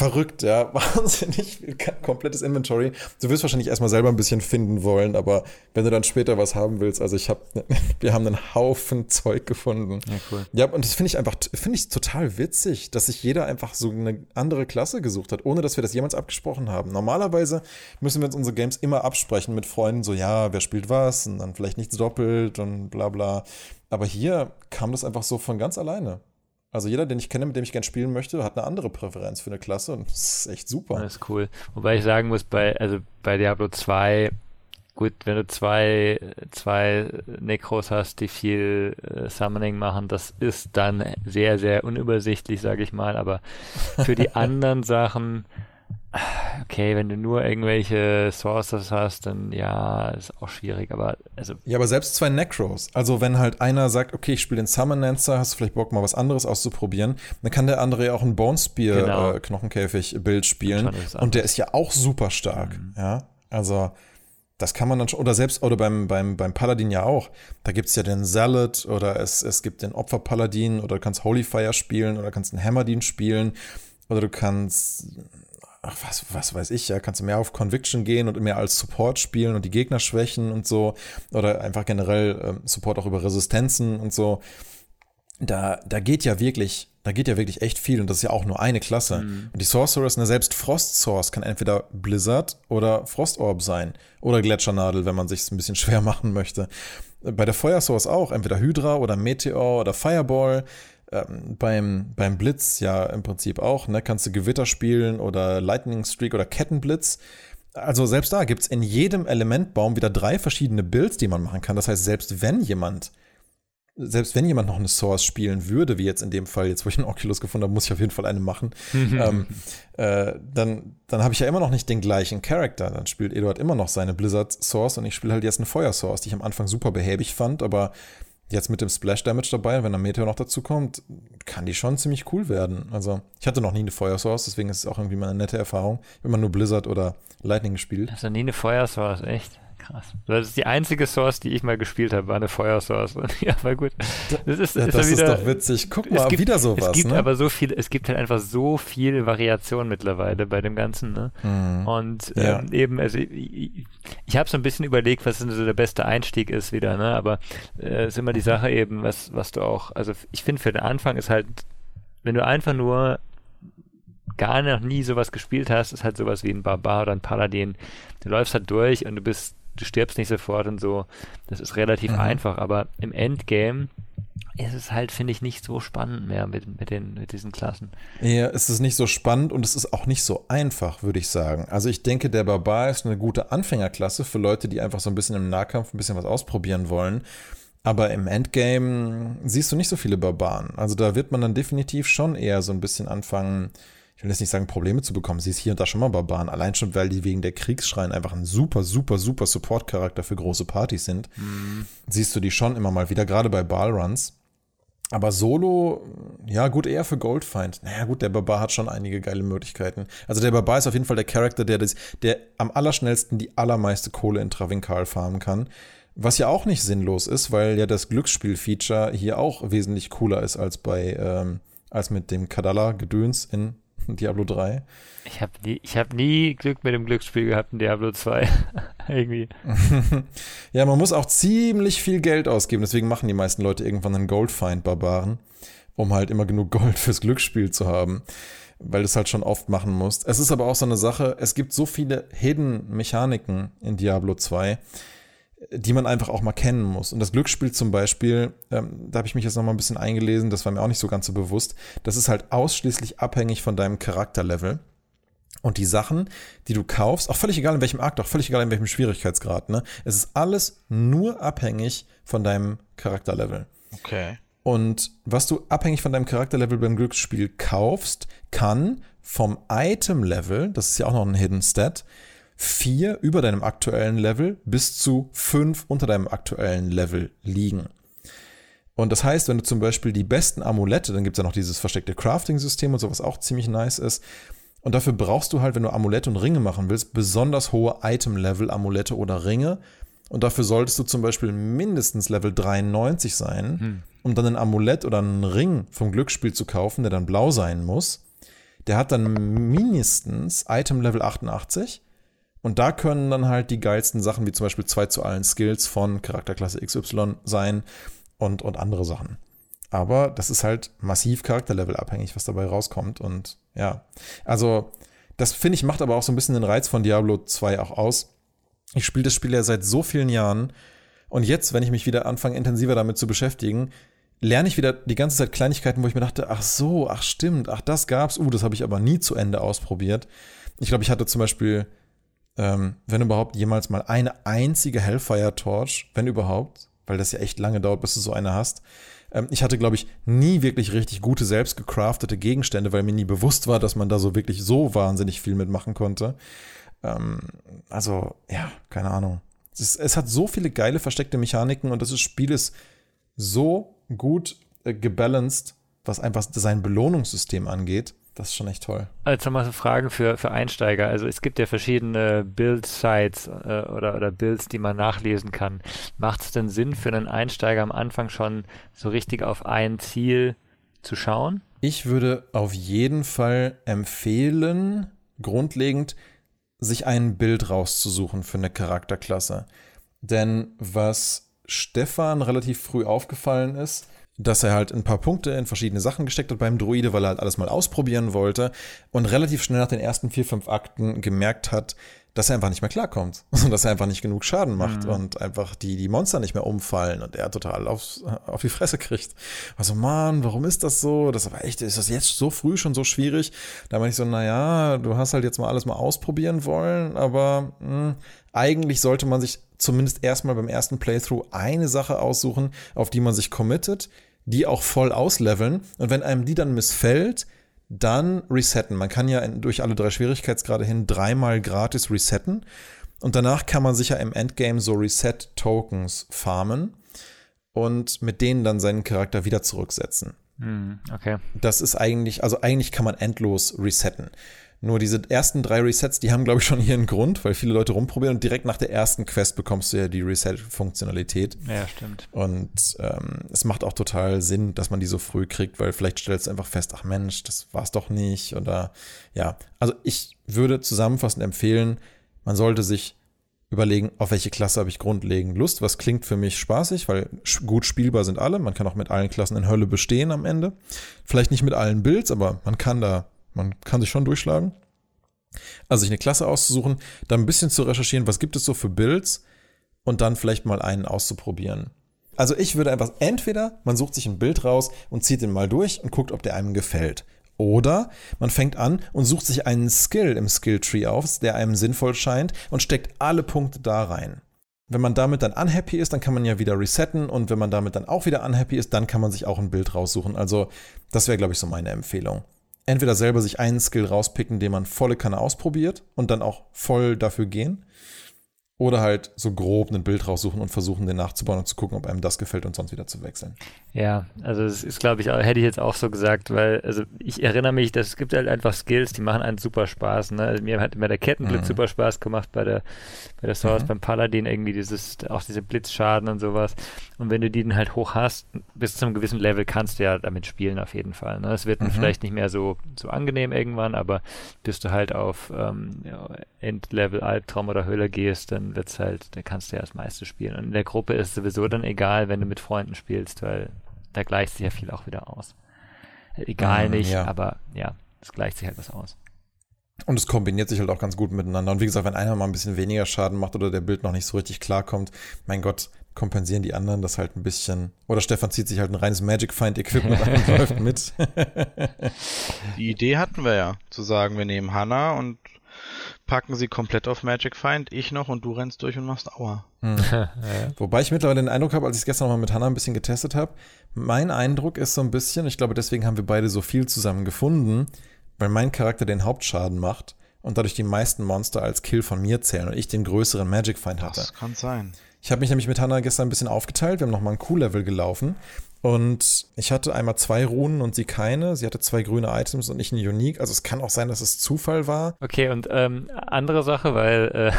verrückt, ja, wahnsinnig komplettes Inventory. Du wirst wahrscheinlich erstmal selber ein bisschen finden wollen, aber wenn du dann später was haben willst, also ich habe, wir haben einen Haufen Zeug gefunden. Ja, cool. Ja, und das finde ich einfach, finde ich total witzig, dass sich jeder einfach so eine andere Klasse gesucht hat, ohne dass wir das jemals abgesprochen haben. Normalerweise müssen wir uns unsere Games immer absprechen mit Freunden, so ja, wer spielt was und dann vielleicht nichts doppelt und bla bla. Aber hier kam das einfach so von ganz alleine. Also jeder, den ich kenne, mit dem ich gern spielen möchte, hat eine andere Präferenz für eine Klasse und das ist echt super. Das ist cool. Wobei ich sagen muss, bei, also bei Diablo 2, gut, wenn du zwei, zwei Necros hast, die viel äh, Summoning machen, das ist dann sehr, sehr unübersichtlich, sage ich mal. Aber für die anderen Sachen Okay, wenn du nur irgendwelche Sources hast, dann ja, ist auch schwierig, aber also. Ja, aber selbst zwei Necros. Also wenn halt einer sagt, okay, ich spiele den Summonancer, hast du vielleicht Bock, mal was anderes auszuprobieren, dann kann der andere ja auch ein Bone Spear genau. äh, Knochenkäfig-Bild spielen. Und der ist ja auch super stark. Mhm. Ja. Also, das kann man dann schon, oder selbst, oder beim, beim, beim Paladin ja auch. Da gibt es ja den Salad oder es, es gibt den Opfer-Paladin oder du kannst Holy Fire spielen oder kannst einen Hammerdin spielen oder du kannst was, was weiß ich, ja, kannst du mehr auf Conviction gehen und mehr als Support spielen und die Gegner schwächen und so. Oder einfach generell ähm, Support auch über Resistenzen und so. Da, da geht ja wirklich, da geht ja wirklich echt viel und das ist ja auch nur eine Klasse. Mhm. Und die Sorceress, ne, selbst Frost Source kann entweder Blizzard oder Frostorb sein. Oder Gletschernadel, wenn man sich ein bisschen schwer machen möchte. Bei der Feuer Source auch, entweder Hydra oder Meteor oder Fireball ähm, beim, beim Blitz ja im Prinzip auch, ne? Kannst du Gewitter spielen oder Lightning Streak oder Kettenblitz. Also selbst da gibt es in jedem Elementbaum wieder drei verschiedene Builds, die man machen kann. Das heißt, selbst wenn jemand, selbst wenn jemand noch eine Source spielen würde, wie jetzt in dem Fall, jetzt wo ich einen Oculus gefunden habe, muss ich auf jeden Fall eine machen, ähm, äh, dann, dann habe ich ja immer noch nicht den gleichen Charakter. Dann spielt Eduard immer noch seine Blizzard Source und ich spiele halt jetzt eine Feuer Source, die ich am Anfang super behäbig fand, aber jetzt mit dem Splash Damage dabei, wenn der Meteor noch dazu kommt, kann die schon ziemlich cool werden. Also, ich hatte noch nie eine Fire Source, deswegen ist es auch irgendwie mal eine nette Erfahrung. Ich habe immer nur Blizzard oder Lightning gespielt. Hast du nie eine Fire Source, echt? Krass. Das ist die einzige Source, die ich mal gespielt habe, war eine Feuersource. ja, aber gut. Das ist, ja, ist das wieder, ist doch witzig. Guck mal, gibt, wieder sowas. Es gibt ne? aber so viel, es gibt halt einfach so viel Variation mittlerweile bei dem Ganzen. Ne? Mhm. Und ähm, ja. eben, also ich, ich habe so ein bisschen überlegt, was so der beste Einstieg ist wieder, ne? Aber es äh, ist immer die Sache eben, was, was du auch, also ich finde für den Anfang ist halt, wenn du einfach nur gar noch nie sowas gespielt hast, ist halt sowas wie ein Barbar oder ein Paladin. Du läufst halt durch und du bist du stirbst nicht sofort und so. Das ist relativ mhm. einfach, aber im Endgame ist es halt, finde ich, nicht so spannend mehr mit, mit, den, mit diesen Klassen. Ja, es ist nicht so spannend und es ist auch nicht so einfach, würde ich sagen. Also ich denke, der Barbar ist eine gute Anfängerklasse für Leute, die einfach so ein bisschen im Nahkampf ein bisschen was ausprobieren wollen. Aber im Endgame siehst du nicht so viele Barbaren. Also da wird man dann definitiv schon eher so ein bisschen anfangen, ich will jetzt nicht sagen, Probleme zu bekommen. Sie ist hier und da schon mal Barbaren. Allein schon, weil die wegen der Kriegsschreien einfach ein super, super, super Support-Charakter für große Partys sind. Mhm. Siehst du die schon immer mal wieder, gerade bei Ballruns. Aber Solo, ja gut, eher für Goldfind. Naja gut, der Barbar hat schon einige geile Möglichkeiten. Also der Barbar ist auf jeden Fall der Charakter, der, das, der am allerschnellsten die allermeiste Kohle in Travinkal farmen kann. Was ja auch nicht sinnlos ist, weil ja das Glücksspiel-Feature hier auch wesentlich cooler ist als bei, ähm, als mit dem Kadala-Gedöns in Diablo 3. Ich habe nie, hab nie Glück mit dem Glücksspiel gehabt in Diablo 2. Irgendwie. ja, man muss auch ziemlich viel Geld ausgeben. Deswegen machen die meisten Leute irgendwann einen Goldfind-Barbaren, um halt immer genug Gold fürs Glücksspiel zu haben. Weil du es halt schon oft machen musst. Es ist aber auch so eine Sache, es gibt so viele Hidden-Mechaniken in Diablo 2 die man einfach auch mal kennen muss. Und das Glücksspiel zum Beispiel, ähm, da habe ich mich jetzt noch mal ein bisschen eingelesen, das war mir auch nicht so ganz so bewusst, das ist halt ausschließlich abhängig von deinem Charakterlevel. Und die Sachen, die du kaufst, auch völlig egal in welchem Akt, auch völlig egal in welchem Schwierigkeitsgrad, ne? Es ist alles nur abhängig von deinem Charakterlevel. Okay. Und was du abhängig von deinem Charakterlevel beim Glücksspiel kaufst, kann vom Item-Level, das ist ja auch noch ein Hidden Stat, vier über deinem aktuellen Level bis zu fünf unter deinem aktuellen Level liegen. Und das heißt, wenn du zum Beispiel die besten Amulette, dann gibt es ja noch dieses versteckte Crafting-System und sowas auch ziemlich nice ist. Und dafür brauchst du halt, wenn du Amulette und Ringe machen willst, besonders hohe Item-Level Amulette oder Ringe. Und dafür solltest du zum Beispiel mindestens Level 93 sein, hm. um dann ein Amulett oder einen Ring vom Glücksspiel zu kaufen, der dann blau sein muss. Der hat dann mindestens Item Level 88 und da können dann halt die geilsten Sachen, wie zum Beispiel 2 zu allen Skills von Charakterklasse XY sein und, und andere Sachen. Aber das ist halt massiv Charakterlevel abhängig, was dabei rauskommt. Und ja, also das finde ich macht aber auch so ein bisschen den Reiz von Diablo 2 auch aus. Ich spiele das Spiel ja seit so vielen Jahren. Und jetzt, wenn ich mich wieder anfange, intensiver damit zu beschäftigen, lerne ich wieder die ganze Zeit Kleinigkeiten, wo ich mir dachte, ach so, ach stimmt, ach das gab's, uh, das habe ich aber nie zu Ende ausprobiert. Ich glaube, ich hatte zum Beispiel ähm, wenn überhaupt jemals mal eine einzige Hellfire Torch, wenn überhaupt, weil das ja echt lange dauert, bis du so eine hast. Ähm, ich hatte, glaube ich, nie wirklich richtig gute, selbst gecraftete Gegenstände, weil mir nie bewusst war, dass man da so wirklich so wahnsinnig viel mitmachen konnte. Ähm, also, ja, keine Ahnung. Es, ist, es, hat so viele geile versteckte Mechaniken und das Spiel ist so gut äh, gebalanced, was einfach sein Belohnungssystem angeht. Das ist schon echt toll. Also nochmal so Fragen für, für Einsteiger. Also es gibt ja verschiedene Build-Sites äh, oder, oder Builds, die man nachlesen kann. Macht es denn Sinn für einen Einsteiger am Anfang schon so richtig auf ein Ziel zu schauen? Ich würde auf jeden Fall empfehlen, grundlegend sich ein Bild rauszusuchen für eine Charakterklasse. Denn was Stefan relativ früh aufgefallen ist, dass er halt ein paar Punkte in verschiedene Sachen gesteckt hat beim Druide, weil er halt alles mal ausprobieren wollte und relativ schnell nach den ersten vier, fünf Akten gemerkt hat, dass er einfach nicht mehr klarkommt und dass er einfach nicht genug Schaden macht mhm. und einfach die, die Monster nicht mehr umfallen und er total auf, auf die Fresse kriegt. Also, Mann, warum ist das so? Das ist aber echt, ist das jetzt so früh schon so schwierig? Da meine ich so, naja, du hast halt jetzt mal alles mal ausprobieren wollen, aber mh, hm, eigentlich sollte man sich zumindest erstmal beim ersten Playthrough eine Sache aussuchen, auf die man sich committet, die auch voll ausleveln. Und wenn einem die dann missfällt, dann resetten. Man kann ja durch alle drei Schwierigkeitsgrade hin dreimal gratis resetten. Und danach kann man sich ja im Endgame so Reset-Tokens farmen und mit denen dann seinen Charakter wieder zurücksetzen. Hm, okay. Das ist eigentlich, also eigentlich kann man endlos resetten. Nur diese ersten drei Resets, die haben, glaube ich, schon ihren Grund, weil viele Leute rumprobieren und direkt nach der ersten Quest bekommst du ja die Reset-Funktionalität. Ja, stimmt. Und ähm, es macht auch total Sinn, dass man die so früh kriegt, weil vielleicht stellst du einfach fest, ach Mensch, das war's doch nicht. Oder ja, also ich würde zusammenfassend empfehlen, man sollte sich überlegen, auf welche Klasse habe ich grundlegend Lust. Was klingt für mich spaßig, weil gut spielbar sind alle. Man kann auch mit allen Klassen in Hölle bestehen am Ende. Vielleicht nicht mit allen Builds, aber man kann da man kann sich schon durchschlagen. Also sich eine Klasse auszusuchen, dann ein bisschen zu recherchieren, was gibt es so für Builds und dann vielleicht mal einen auszuprobieren. Also ich würde einfach entweder man sucht sich ein Bild raus und zieht den mal durch und guckt, ob der einem gefällt. Oder man fängt an und sucht sich einen Skill im Skilltree auf, der einem sinnvoll scheint und steckt alle Punkte da rein. Wenn man damit dann unhappy ist, dann kann man ja wieder resetten und wenn man damit dann auch wieder unhappy ist, dann kann man sich auch ein Bild raussuchen. Also das wäre, glaube ich, so meine Empfehlung entweder selber sich einen Skill rauspicken, den man volle Kanne ausprobiert und dann auch voll dafür gehen. Oder halt so grob ein Bild raussuchen und versuchen, den nachzubauen und zu gucken, ob einem das gefällt und sonst wieder zu wechseln. Ja, also es ist, glaube ich, hätte ich jetzt auch so gesagt, weil, also ich erinnere mich, dass es gibt halt einfach Skills, die machen einen super Spaß. Ne? Also mir hat immer der Kettenblitz mhm. super Spaß gemacht bei der, bei der Source, mhm. beim Paladin irgendwie dieses, auch diese Blitzschaden und sowas. Und wenn du die dann halt hoch hast, bis zu einem gewissen Level kannst du ja damit spielen auf jeden Fall. Ne? Es wird dann mhm. vielleicht nicht mehr so, so angenehm irgendwann, aber bis du halt auf ähm, ja, Endlevel Albtraum oder Hölle gehst, dann wird's halt, dann kannst du ja das meiste spielen. Und in der Gruppe ist es sowieso dann egal, wenn du mit Freunden spielst, weil da gleicht sich ja viel auch wieder aus. Egal mhm, nicht, ja. aber ja, es gleicht sich halt was aus. Und es kombiniert sich halt auch ganz gut miteinander. Und wie gesagt, wenn einer mal ein bisschen weniger Schaden macht oder der Bild noch nicht so richtig klarkommt, mein Gott, kompensieren die anderen das halt ein bisschen. Oder Stefan zieht sich halt ein reines Magic Find Equipment an und läuft mit. die Idee hatten wir ja, zu sagen, wir nehmen Hannah und packen sie komplett auf Magic Find, ich noch und du rennst durch und machst Aua. Hm. Wobei ich mittlerweile den Eindruck habe, als ich es gestern noch mal mit Hannah ein bisschen getestet habe, mein Eindruck ist so ein bisschen, ich glaube, deswegen haben wir beide so viel zusammen gefunden, weil mein Charakter den Hauptschaden macht und dadurch die meisten Monster als Kill von mir zählen und ich den größeren Magic Find hatte. Das kann sein. Ich habe mich nämlich mit Hannah gestern ein bisschen aufgeteilt. Wir haben nochmal ein Q-Level gelaufen. Und ich hatte einmal zwei Runen und sie keine. Sie hatte zwei grüne Items und ich eine Unique. Also es kann auch sein, dass es Zufall war. Okay, und ähm, andere Sache, weil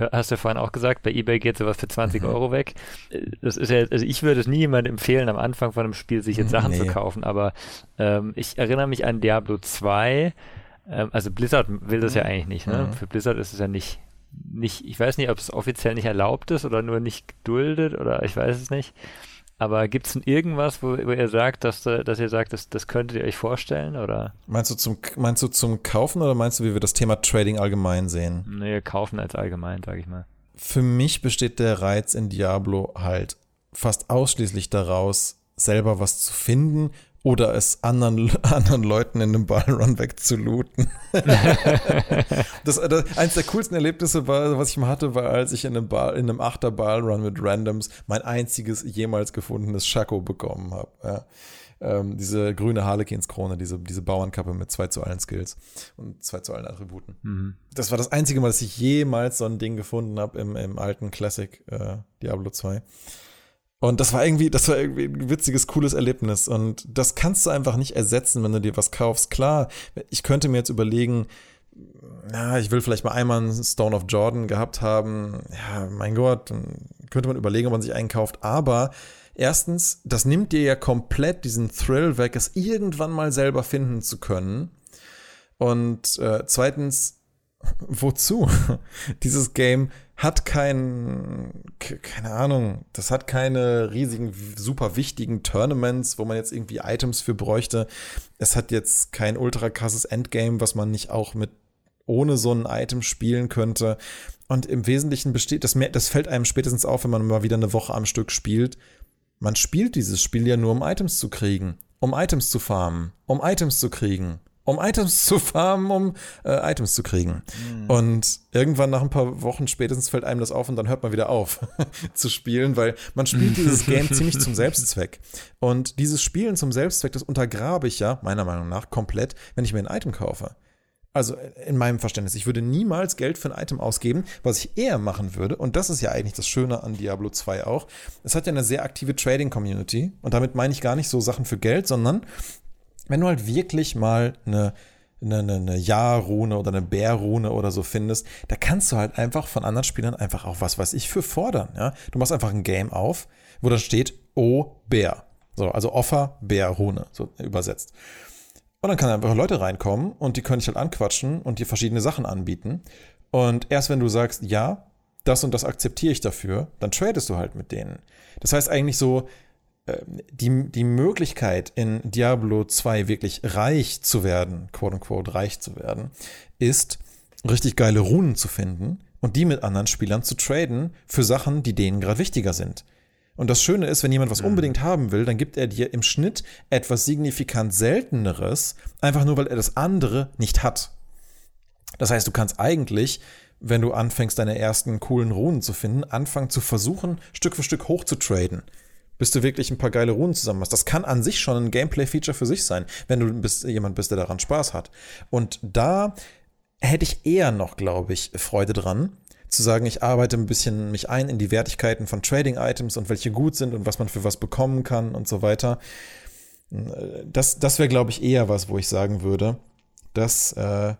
äh, hast du ja vorhin auch gesagt, bei eBay geht sowas für 20 mhm. Euro weg. Das ist ja, also ich würde es nie jemandem empfehlen, am Anfang von einem Spiel sich jetzt Sachen nee. zu kaufen, aber ähm, ich erinnere mich an Diablo 2. Ähm, also Blizzard will das ja mhm. eigentlich nicht, ne? Mhm. Für Blizzard ist es ja nicht nicht, ich weiß nicht, ob es offiziell nicht erlaubt ist oder nur nicht geduldet oder ich weiß es nicht. Aber gibt es denn irgendwas, wo, wo, ihr sagt, dass, dass ihr sagt, das, das könntet ihr euch vorstellen? Oder? Meinst du, zum, meinst du zum Kaufen oder meinst du, wie wir das Thema Trading allgemein sehen? Nee, kaufen als allgemein, sage ich mal. Für mich besteht der Reiz in Diablo halt fast ausschließlich daraus, selber was zu finden oder es anderen, anderen Leuten in einem Ballrun wegzulooten. das, das, eins der coolsten Erlebnisse war, was ich mal hatte, war, als ich in einem, Ball, in einem Achter Ballrun mit Randoms mein einziges jemals gefundenes Schako bekommen habe. Ja. Ähm, diese grüne Harlequins-Krone, diese, diese Bauernkappe mit zwei zu allen Skills und zwei zu allen Attributen. Mhm. Das war das einzige Mal, dass ich jemals so ein Ding gefunden habe im, im alten Classic äh, Diablo 2. Und das war irgendwie, das war irgendwie ein witziges, cooles Erlebnis. Und das kannst du einfach nicht ersetzen, wenn du dir was kaufst. Klar, ich könnte mir jetzt überlegen, ja, ich will vielleicht mal einmal einen Stone of Jordan gehabt haben. Ja, mein Gott, dann könnte man überlegen, ob man sich einen kauft. Aber erstens, das nimmt dir ja komplett diesen Thrill weg, es irgendwann mal selber finden zu können. Und äh, zweitens, wozu? Dieses Game hat kein, keine Ahnung, das hat keine riesigen, super wichtigen Tournaments, wo man jetzt irgendwie Items für bräuchte. Es hat jetzt kein ultra krasses Endgame, was man nicht auch mit ohne so ein Item spielen könnte. Und im Wesentlichen besteht, das, das fällt einem spätestens auf, wenn man mal wieder eine Woche am Stück spielt. Man spielt dieses Spiel ja nur, um Items zu kriegen, um Items zu farmen, um Items zu kriegen um Items zu farmen, um äh, Items zu kriegen. Mhm. Und irgendwann nach ein paar Wochen spätestens fällt einem das auf und dann hört man wieder auf zu spielen, weil man spielt dieses Game ziemlich zum Selbstzweck. Und dieses Spielen zum Selbstzweck, das untergrabe ich ja, meiner Meinung nach, komplett, wenn ich mir ein Item kaufe. Also in meinem Verständnis, ich würde niemals Geld für ein Item ausgeben, was ich eher machen würde, und das ist ja eigentlich das Schöne an Diablo 2 auch. Es hat ja eine sehr aktive Trading-Community, und damit meine ich gar nicht so Sachen für Geld, sondern wenn du halt wirklich mal eine eine, eine, eine Ja-Rune oder eine Bär-Rune oder so findest, da kannst du halt einfach von anderen Spielern einfach auch was weiß ich für fordern. Ja? Du machst einfach ein Game auf, wo dann steht O Bär. So, also Offer, Bär, Rune, so übersetzt. Und dann kann einfach Leute reinkommen und die können dich halt anquatschen und dir verschiedene Sachen anbieten. Und erst wenn du sagst, ja, das und das akzeptiere ich dafür, dann tradest du halt mit denen. Das heißt eigentlich so, die, die Möglichkeit in Diablo 2 wirklich reich zu werden, quote unquote reich zu werden, ist richtig geile Runen zu finden und die mit anderen Spielern zu traden für Sachen, die denen gerade wichtiger sind. Und das Schöne ist, wenn jemand was mhm. unbedingt haben will, dann gibt er dir im Schnitt etwas signifikant selteneres, einfach nur weil er das andere nicht hat. Das heißt, du kannst eigentlich, wenn du anfängst, deine ersten coolen Runen zu finden, anfangen zu versuchen, Stück für Stück hoch zu traden bis du wirklich ein paar geile Runen zusammen hast. Das kann an sich schon ein Gameplay-Feature für sich sein, wenn du bist, jemand bist, der daran Spaß hat. Und da hätte ich eher noch, glaube ich, Freude dran, zu sagen, ich arbeite ein bisschen mich ein in die Wertigkeiten von Trading-Items und welche gut sind und was man für was bekommen kann und so weiter. Das, das wäre, glaube ich, eher was, wo ich sagen würde, dass äh,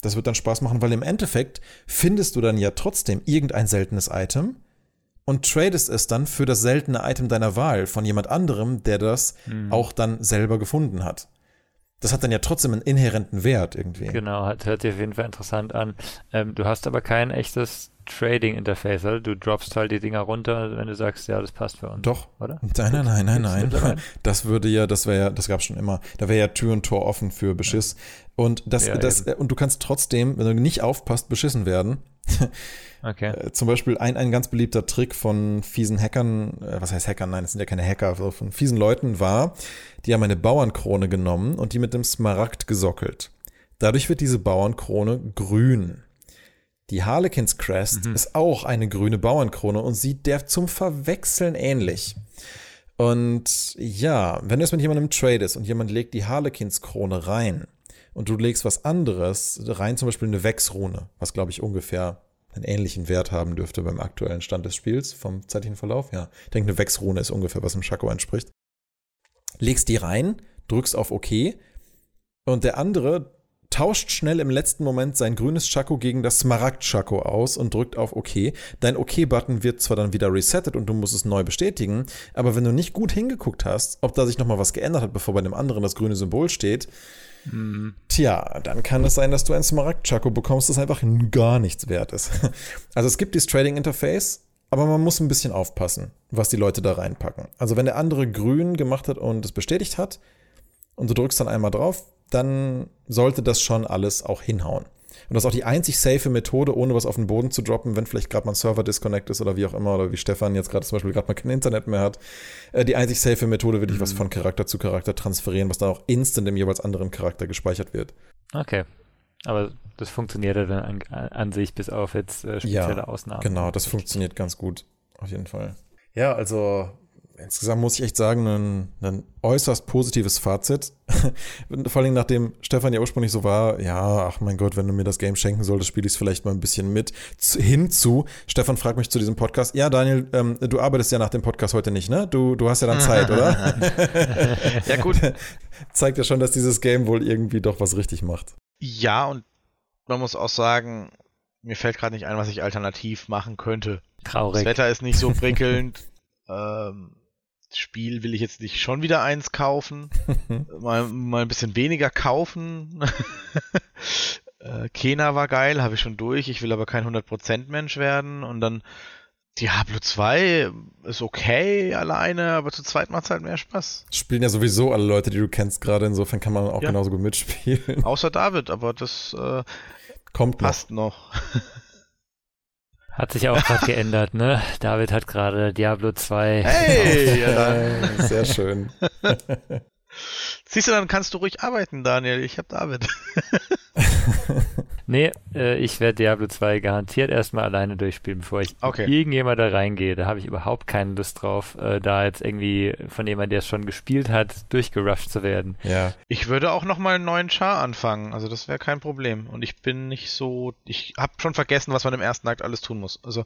das wird dann Spaß machen, weil im Endeffekt findest du dann ja trotzdem irgendein seltenes Item und tradest es dann für das seltene Item deiner Wahl von jemand anderem, der das mhm. auch dann selber gefunden hat. Das hat dann ja trotzdem einen inhärenten Wert irgendwie. Genau, hört sich auf jeden Fall interessant an. Ähm, du hast aber kein echtes Trading-Interface, oder? Du droppst halt die Dinger runter, wenn du sagst, ja, das passt für uns. Doch, oder? Nein, nein, nein, nein, nein. Das würde ja, das wäre ja, das gab es schon immer. Da wäre ja Tür und Tor offen für Beschiss. Ja. Und das, ja, das, eben. und du kannst trotzdem, wenn du nicht aufpasst, beschissen werden. okay. Äh, zum Beispiel ein, ein ganz beliebter Trick von fiesen Hackern, äh, was heißt Hackern? Nein, das sind ja keine Hacker, also von fiesen Leuten war, die haben eine Bauernkrone genommen und die mit dem Smaragd gesockelt. Dadurch wird diese Bauernkrone grün. Die Harlequins Crest mhm. ist auch eine grüne Bauernkrone und sieht der zum Verwechseln ähnlich. Und ja, wenn du es mit jemandem tradest und jemand legt die Harlequins Krone rein und du legst was anderes rein, zum Beispiel eine Wechsrune, was glaube ich ungefähr einen ähnlichen Wert haben dürfte beim aktuellen Stand des Spiels vom zeitlichen Verlauf. Ja, ich denke, eine Wechsrune ist ungefähr, was im Schako entspricht. Legst die rein, drückst auf OK und der andere tauscht schnell im letzten Moment sein grünes Schako gegen das Smaragd-Schako aus und drückt auf OK. Dein OK-Button wird zwar dann wieder resettet und du musst es neu bestätigen, aber wenn du nicht gut hingeguckt hast, ob da sich nochmal was geändert hat, bevor bei dem anderen das grüne Symbol steht, tja, dann kann es sein, dass du ein Smaragd-Schako bekommst, das einfach gar nichts wert ist. Also es gibt dieses Trading-Interface, aber man muss ein bisschen aufpassen, was die Leute da reinpacken. Also wenn der andere grün gemacht hat und es bestätigt hat, und du drückst dann einmal drauf, dann sollte das schon alles auch hinhauen. Und das ist auch die einzig safe Methode, ohne was auf den Boden zu droppen, wenn vielleicht gerade mal ein Server disconnect ist oder wie auch immer, oder wie Stefan jetzt gerade zum Beispiel gerade mal kein Internet mehr hat. Äh, die einzig safe Methode, wirklich mhm. was von Charakter zu Charakter transferieren, was dann auch instant im jeweils anderen Charakter gespeichert wird. Okay. Aber das funktioniert ja dann an, an sich, bis auf jetzt äh, spezielle ja, Ausnahmen. Genau, das funktioniert ganz gut. Auf jeden Fall. Ja, also insgesamt muss ich echt sagen, ein, ein äußerst positives Fazit. Vor allem nachdem Stefan ja ursprünglich so war, ja, ach mein Gott, wenn du mir das Game schenken solltest, spiele ich es vielleicht mal ein bisschen mit. Hinzu, Stefan fragt mich zu diesem Podcast, ja Daniel, ähm, du arbeitest ja nach dem Podcast heute nicht, ne? Du, du hast ja dann Zeit, oder? ja gut. Zeigt ja schon, dass dieses Game wohl irgendwie doch was richtig macht. Ja, und man muss auch sagen, mir fällt gerade nicht ein, was ich alternativ machen könnte. Traurig. Das Wetter ist nicht so prickelnd. ähm, Spiel will ich jetzt nicht schon wieder eins kaufen. mal, mal ein bisschen weniger kaufen. äh, Kena war geil, habe ich schon durch. Ich will aber kein 100% Mensch werden. Und dann Diablo 2 ist okay alleine, aber zu zweit macht es halt mehr Spaß. Spielen ja sowieso alle Leute, die du kennst gerade. Insofern kann man auch ja. genauso gut mitspielen. Außer David, aber das äh, Kommt passt noch. noch. Hat sich auch gerade geändert, ne? David hat gerade Diablo 2. Hey! ja, sehr schön. Siehst du, dann kannst du ruhig arbeiten, Daniel. Ich hab David. nee, äh, ich werde Diablo 2 garantiert erstmal alleine durchspielen, bevor ich okay. irgendjemand da reingehe. Da habe ich überhaupt keine Lust drauf, äh, da jetzt irgendwie von jemandem, der es schon gespielt hat, durchgerusht zu werden. Ja. Ich würde auch nochmal einen neuen Char anfangen. Also das wäre kein Problem. Und ich bin nicht so. Ich habe schon vergessen, was man im ersten Akt alles tun muss. Also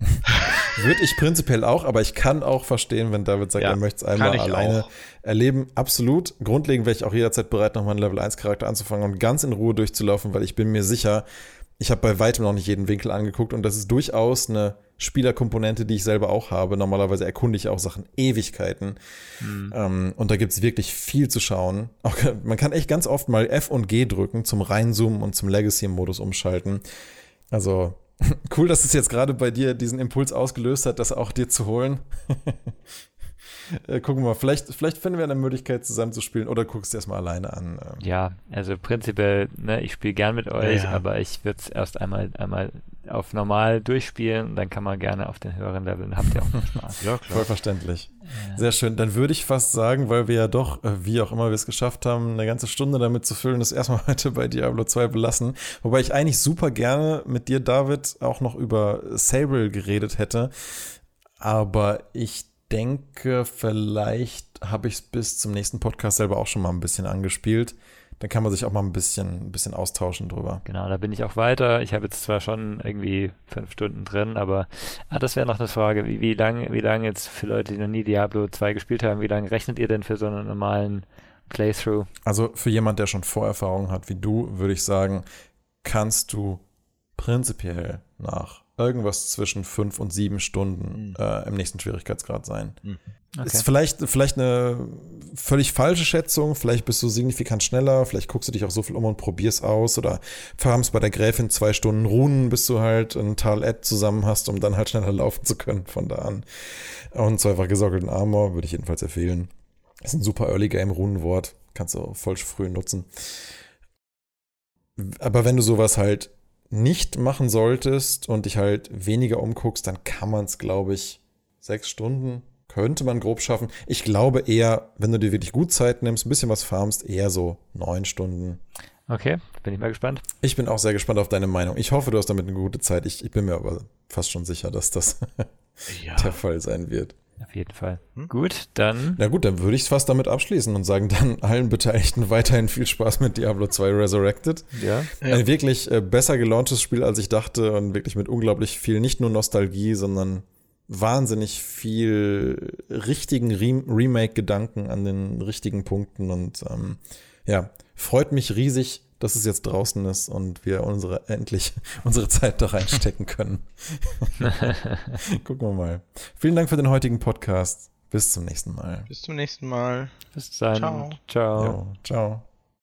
würde ich prinzipiell auch, aber ich kann auch verstehen, wenn David sagt, ja, er möchte es einmal alleine auch. erleben. Absolut. Grundlegend wäre ich auch jederzeit bereit, nochmal einen Level 1 Charakter anzufangen und ganz in Ruhe durchzulaufen, weil ich bin mir sicher, ich habe bei weitem noch nicht jeden Winkel angeguckt und das ist durchaus eine Spielerkomponente, die ich selber auch habe. Normalerweise erkunde ich auch Sachen Ewigkeiten. Mhm. Ähm, und da gibt es wirklich viel zu schauen. Auch, man kann echt ganz oft mal F und G drücken zum Reinzoomen und zum Legacy-Modus umschalten. Also Cool, dass es jetzt gerade bei dir diesen Impuls ausgelöst hat, das auch dir zu holen. äh, gucken wir mal, vielleicht, vielleicht finden wir eine Möglichkeit, zusammen zu spielen oder guckst du erstmal alleine an. Ähm. Ja, also prinzipiell, ne, ich spiele gern mit euch, ja, ja. aber ich würde es erst einmal, einmal auf normal durchspielen und dann kann man gerne auf den höheren Leveln, habt ihr auch noch Spaß. ja, klar. Voll verständlich. Ja. Sehr schön. Dann würde ich fast sagen, weil wir ja doch, äh, wie auch immer wir es geschafft haben, eine ganze Stunde damit zu füllen, das erstmal heute bei Diablo 2 belassen. Wobei ich eigentlich super gerne mit dir, David, auch noch über Sable geredet hätte. Aber ich denke, vielleicht habe ich es bis zum nächsten Podcast selber auch schon mal ein bisschen angespielt. Dann kann man sich auch mal ein bisschen, ein bisschen austauschen drüber. Genau, da bin ich auch weiter. Ich habe jetzt zwar schon irgendwie fünf Stunden drin, aber ah, das wäre noch eine Frage. Wie, wie lange wie lang jetzt für Leute, die noch nie Diablo 2 gespielt haben, wie lange rechnet ihr denn für so einen normalen Playthrough? Also für jemand, der schon Vorerfahrung hat wie du, würde ich sagen, kannst du prinzipiell nach irgendwas zwischen fünf und sieben Stunden mhm. äh, im nächsten Schwierigkeitsgrad sein. Mhm. Okay. Ist vielleicht, vielleicht eine völlig falsche Schätzung, vielleicht bist du signifikant schneller, vielleicht guckst du dich auch so viel um und probierst aus oder farmst bei der Gräfin zwei Stunden Runen, bis du halt ein Tal Ed zusammen hast, um dann halt schneller laufen zu können von da an. Und zweifach gesockelten Armor würde ich jedenfalls empfehlen. Ist ein super Early Game Runenwort, kannst du voll früh nutzen. Aber wenn du sowas halt nicht machen solltest und dich halt weniger umguckst, dann kann man es, glaube ich, sechs Stunden könnte man grob schaffen. Ich glaube eher, wenn du dir wirklich gut Zeit nimmst, ein bisschen was farmst, eher so neun Stunden. Okay, bin ich mal gespannt. Ich bin auch sehr gespannt auf deine Meinung. Ich hoffe, du hast damit eine gute Zeit. Ich, ich bin mir aber fast schon sicher, dass das ja. der Fall sein wird. Auf jeden Fall. Hm? Gut, dann. Na gut, dann würde ich es fast damit abschließen und sagen dann allen Beteiligten weiterhin viel Spaß mit Diablo 2 Resurrected. Ja. Ein wirklich äh, besser gelaunchtes Spiel, als ich dachte und wirklich mit unglaublich viel, nicht nur Nostalgie, sondern wahnsinnig viel richtigen Re Remake-Gedanken an den richtigen Punkten und ähm, ja, freut mich riesig, dass es jetzt draußen ist und wir unsere endlich unsere Zeit da reinstecken können. Gucken wir mal. Vielen Dank für den heutigen Podcast. Bis zum nächsten Mal. Bis zum nächsten Mal. Bis dann. Ciao. Ciao. Jo, ciao.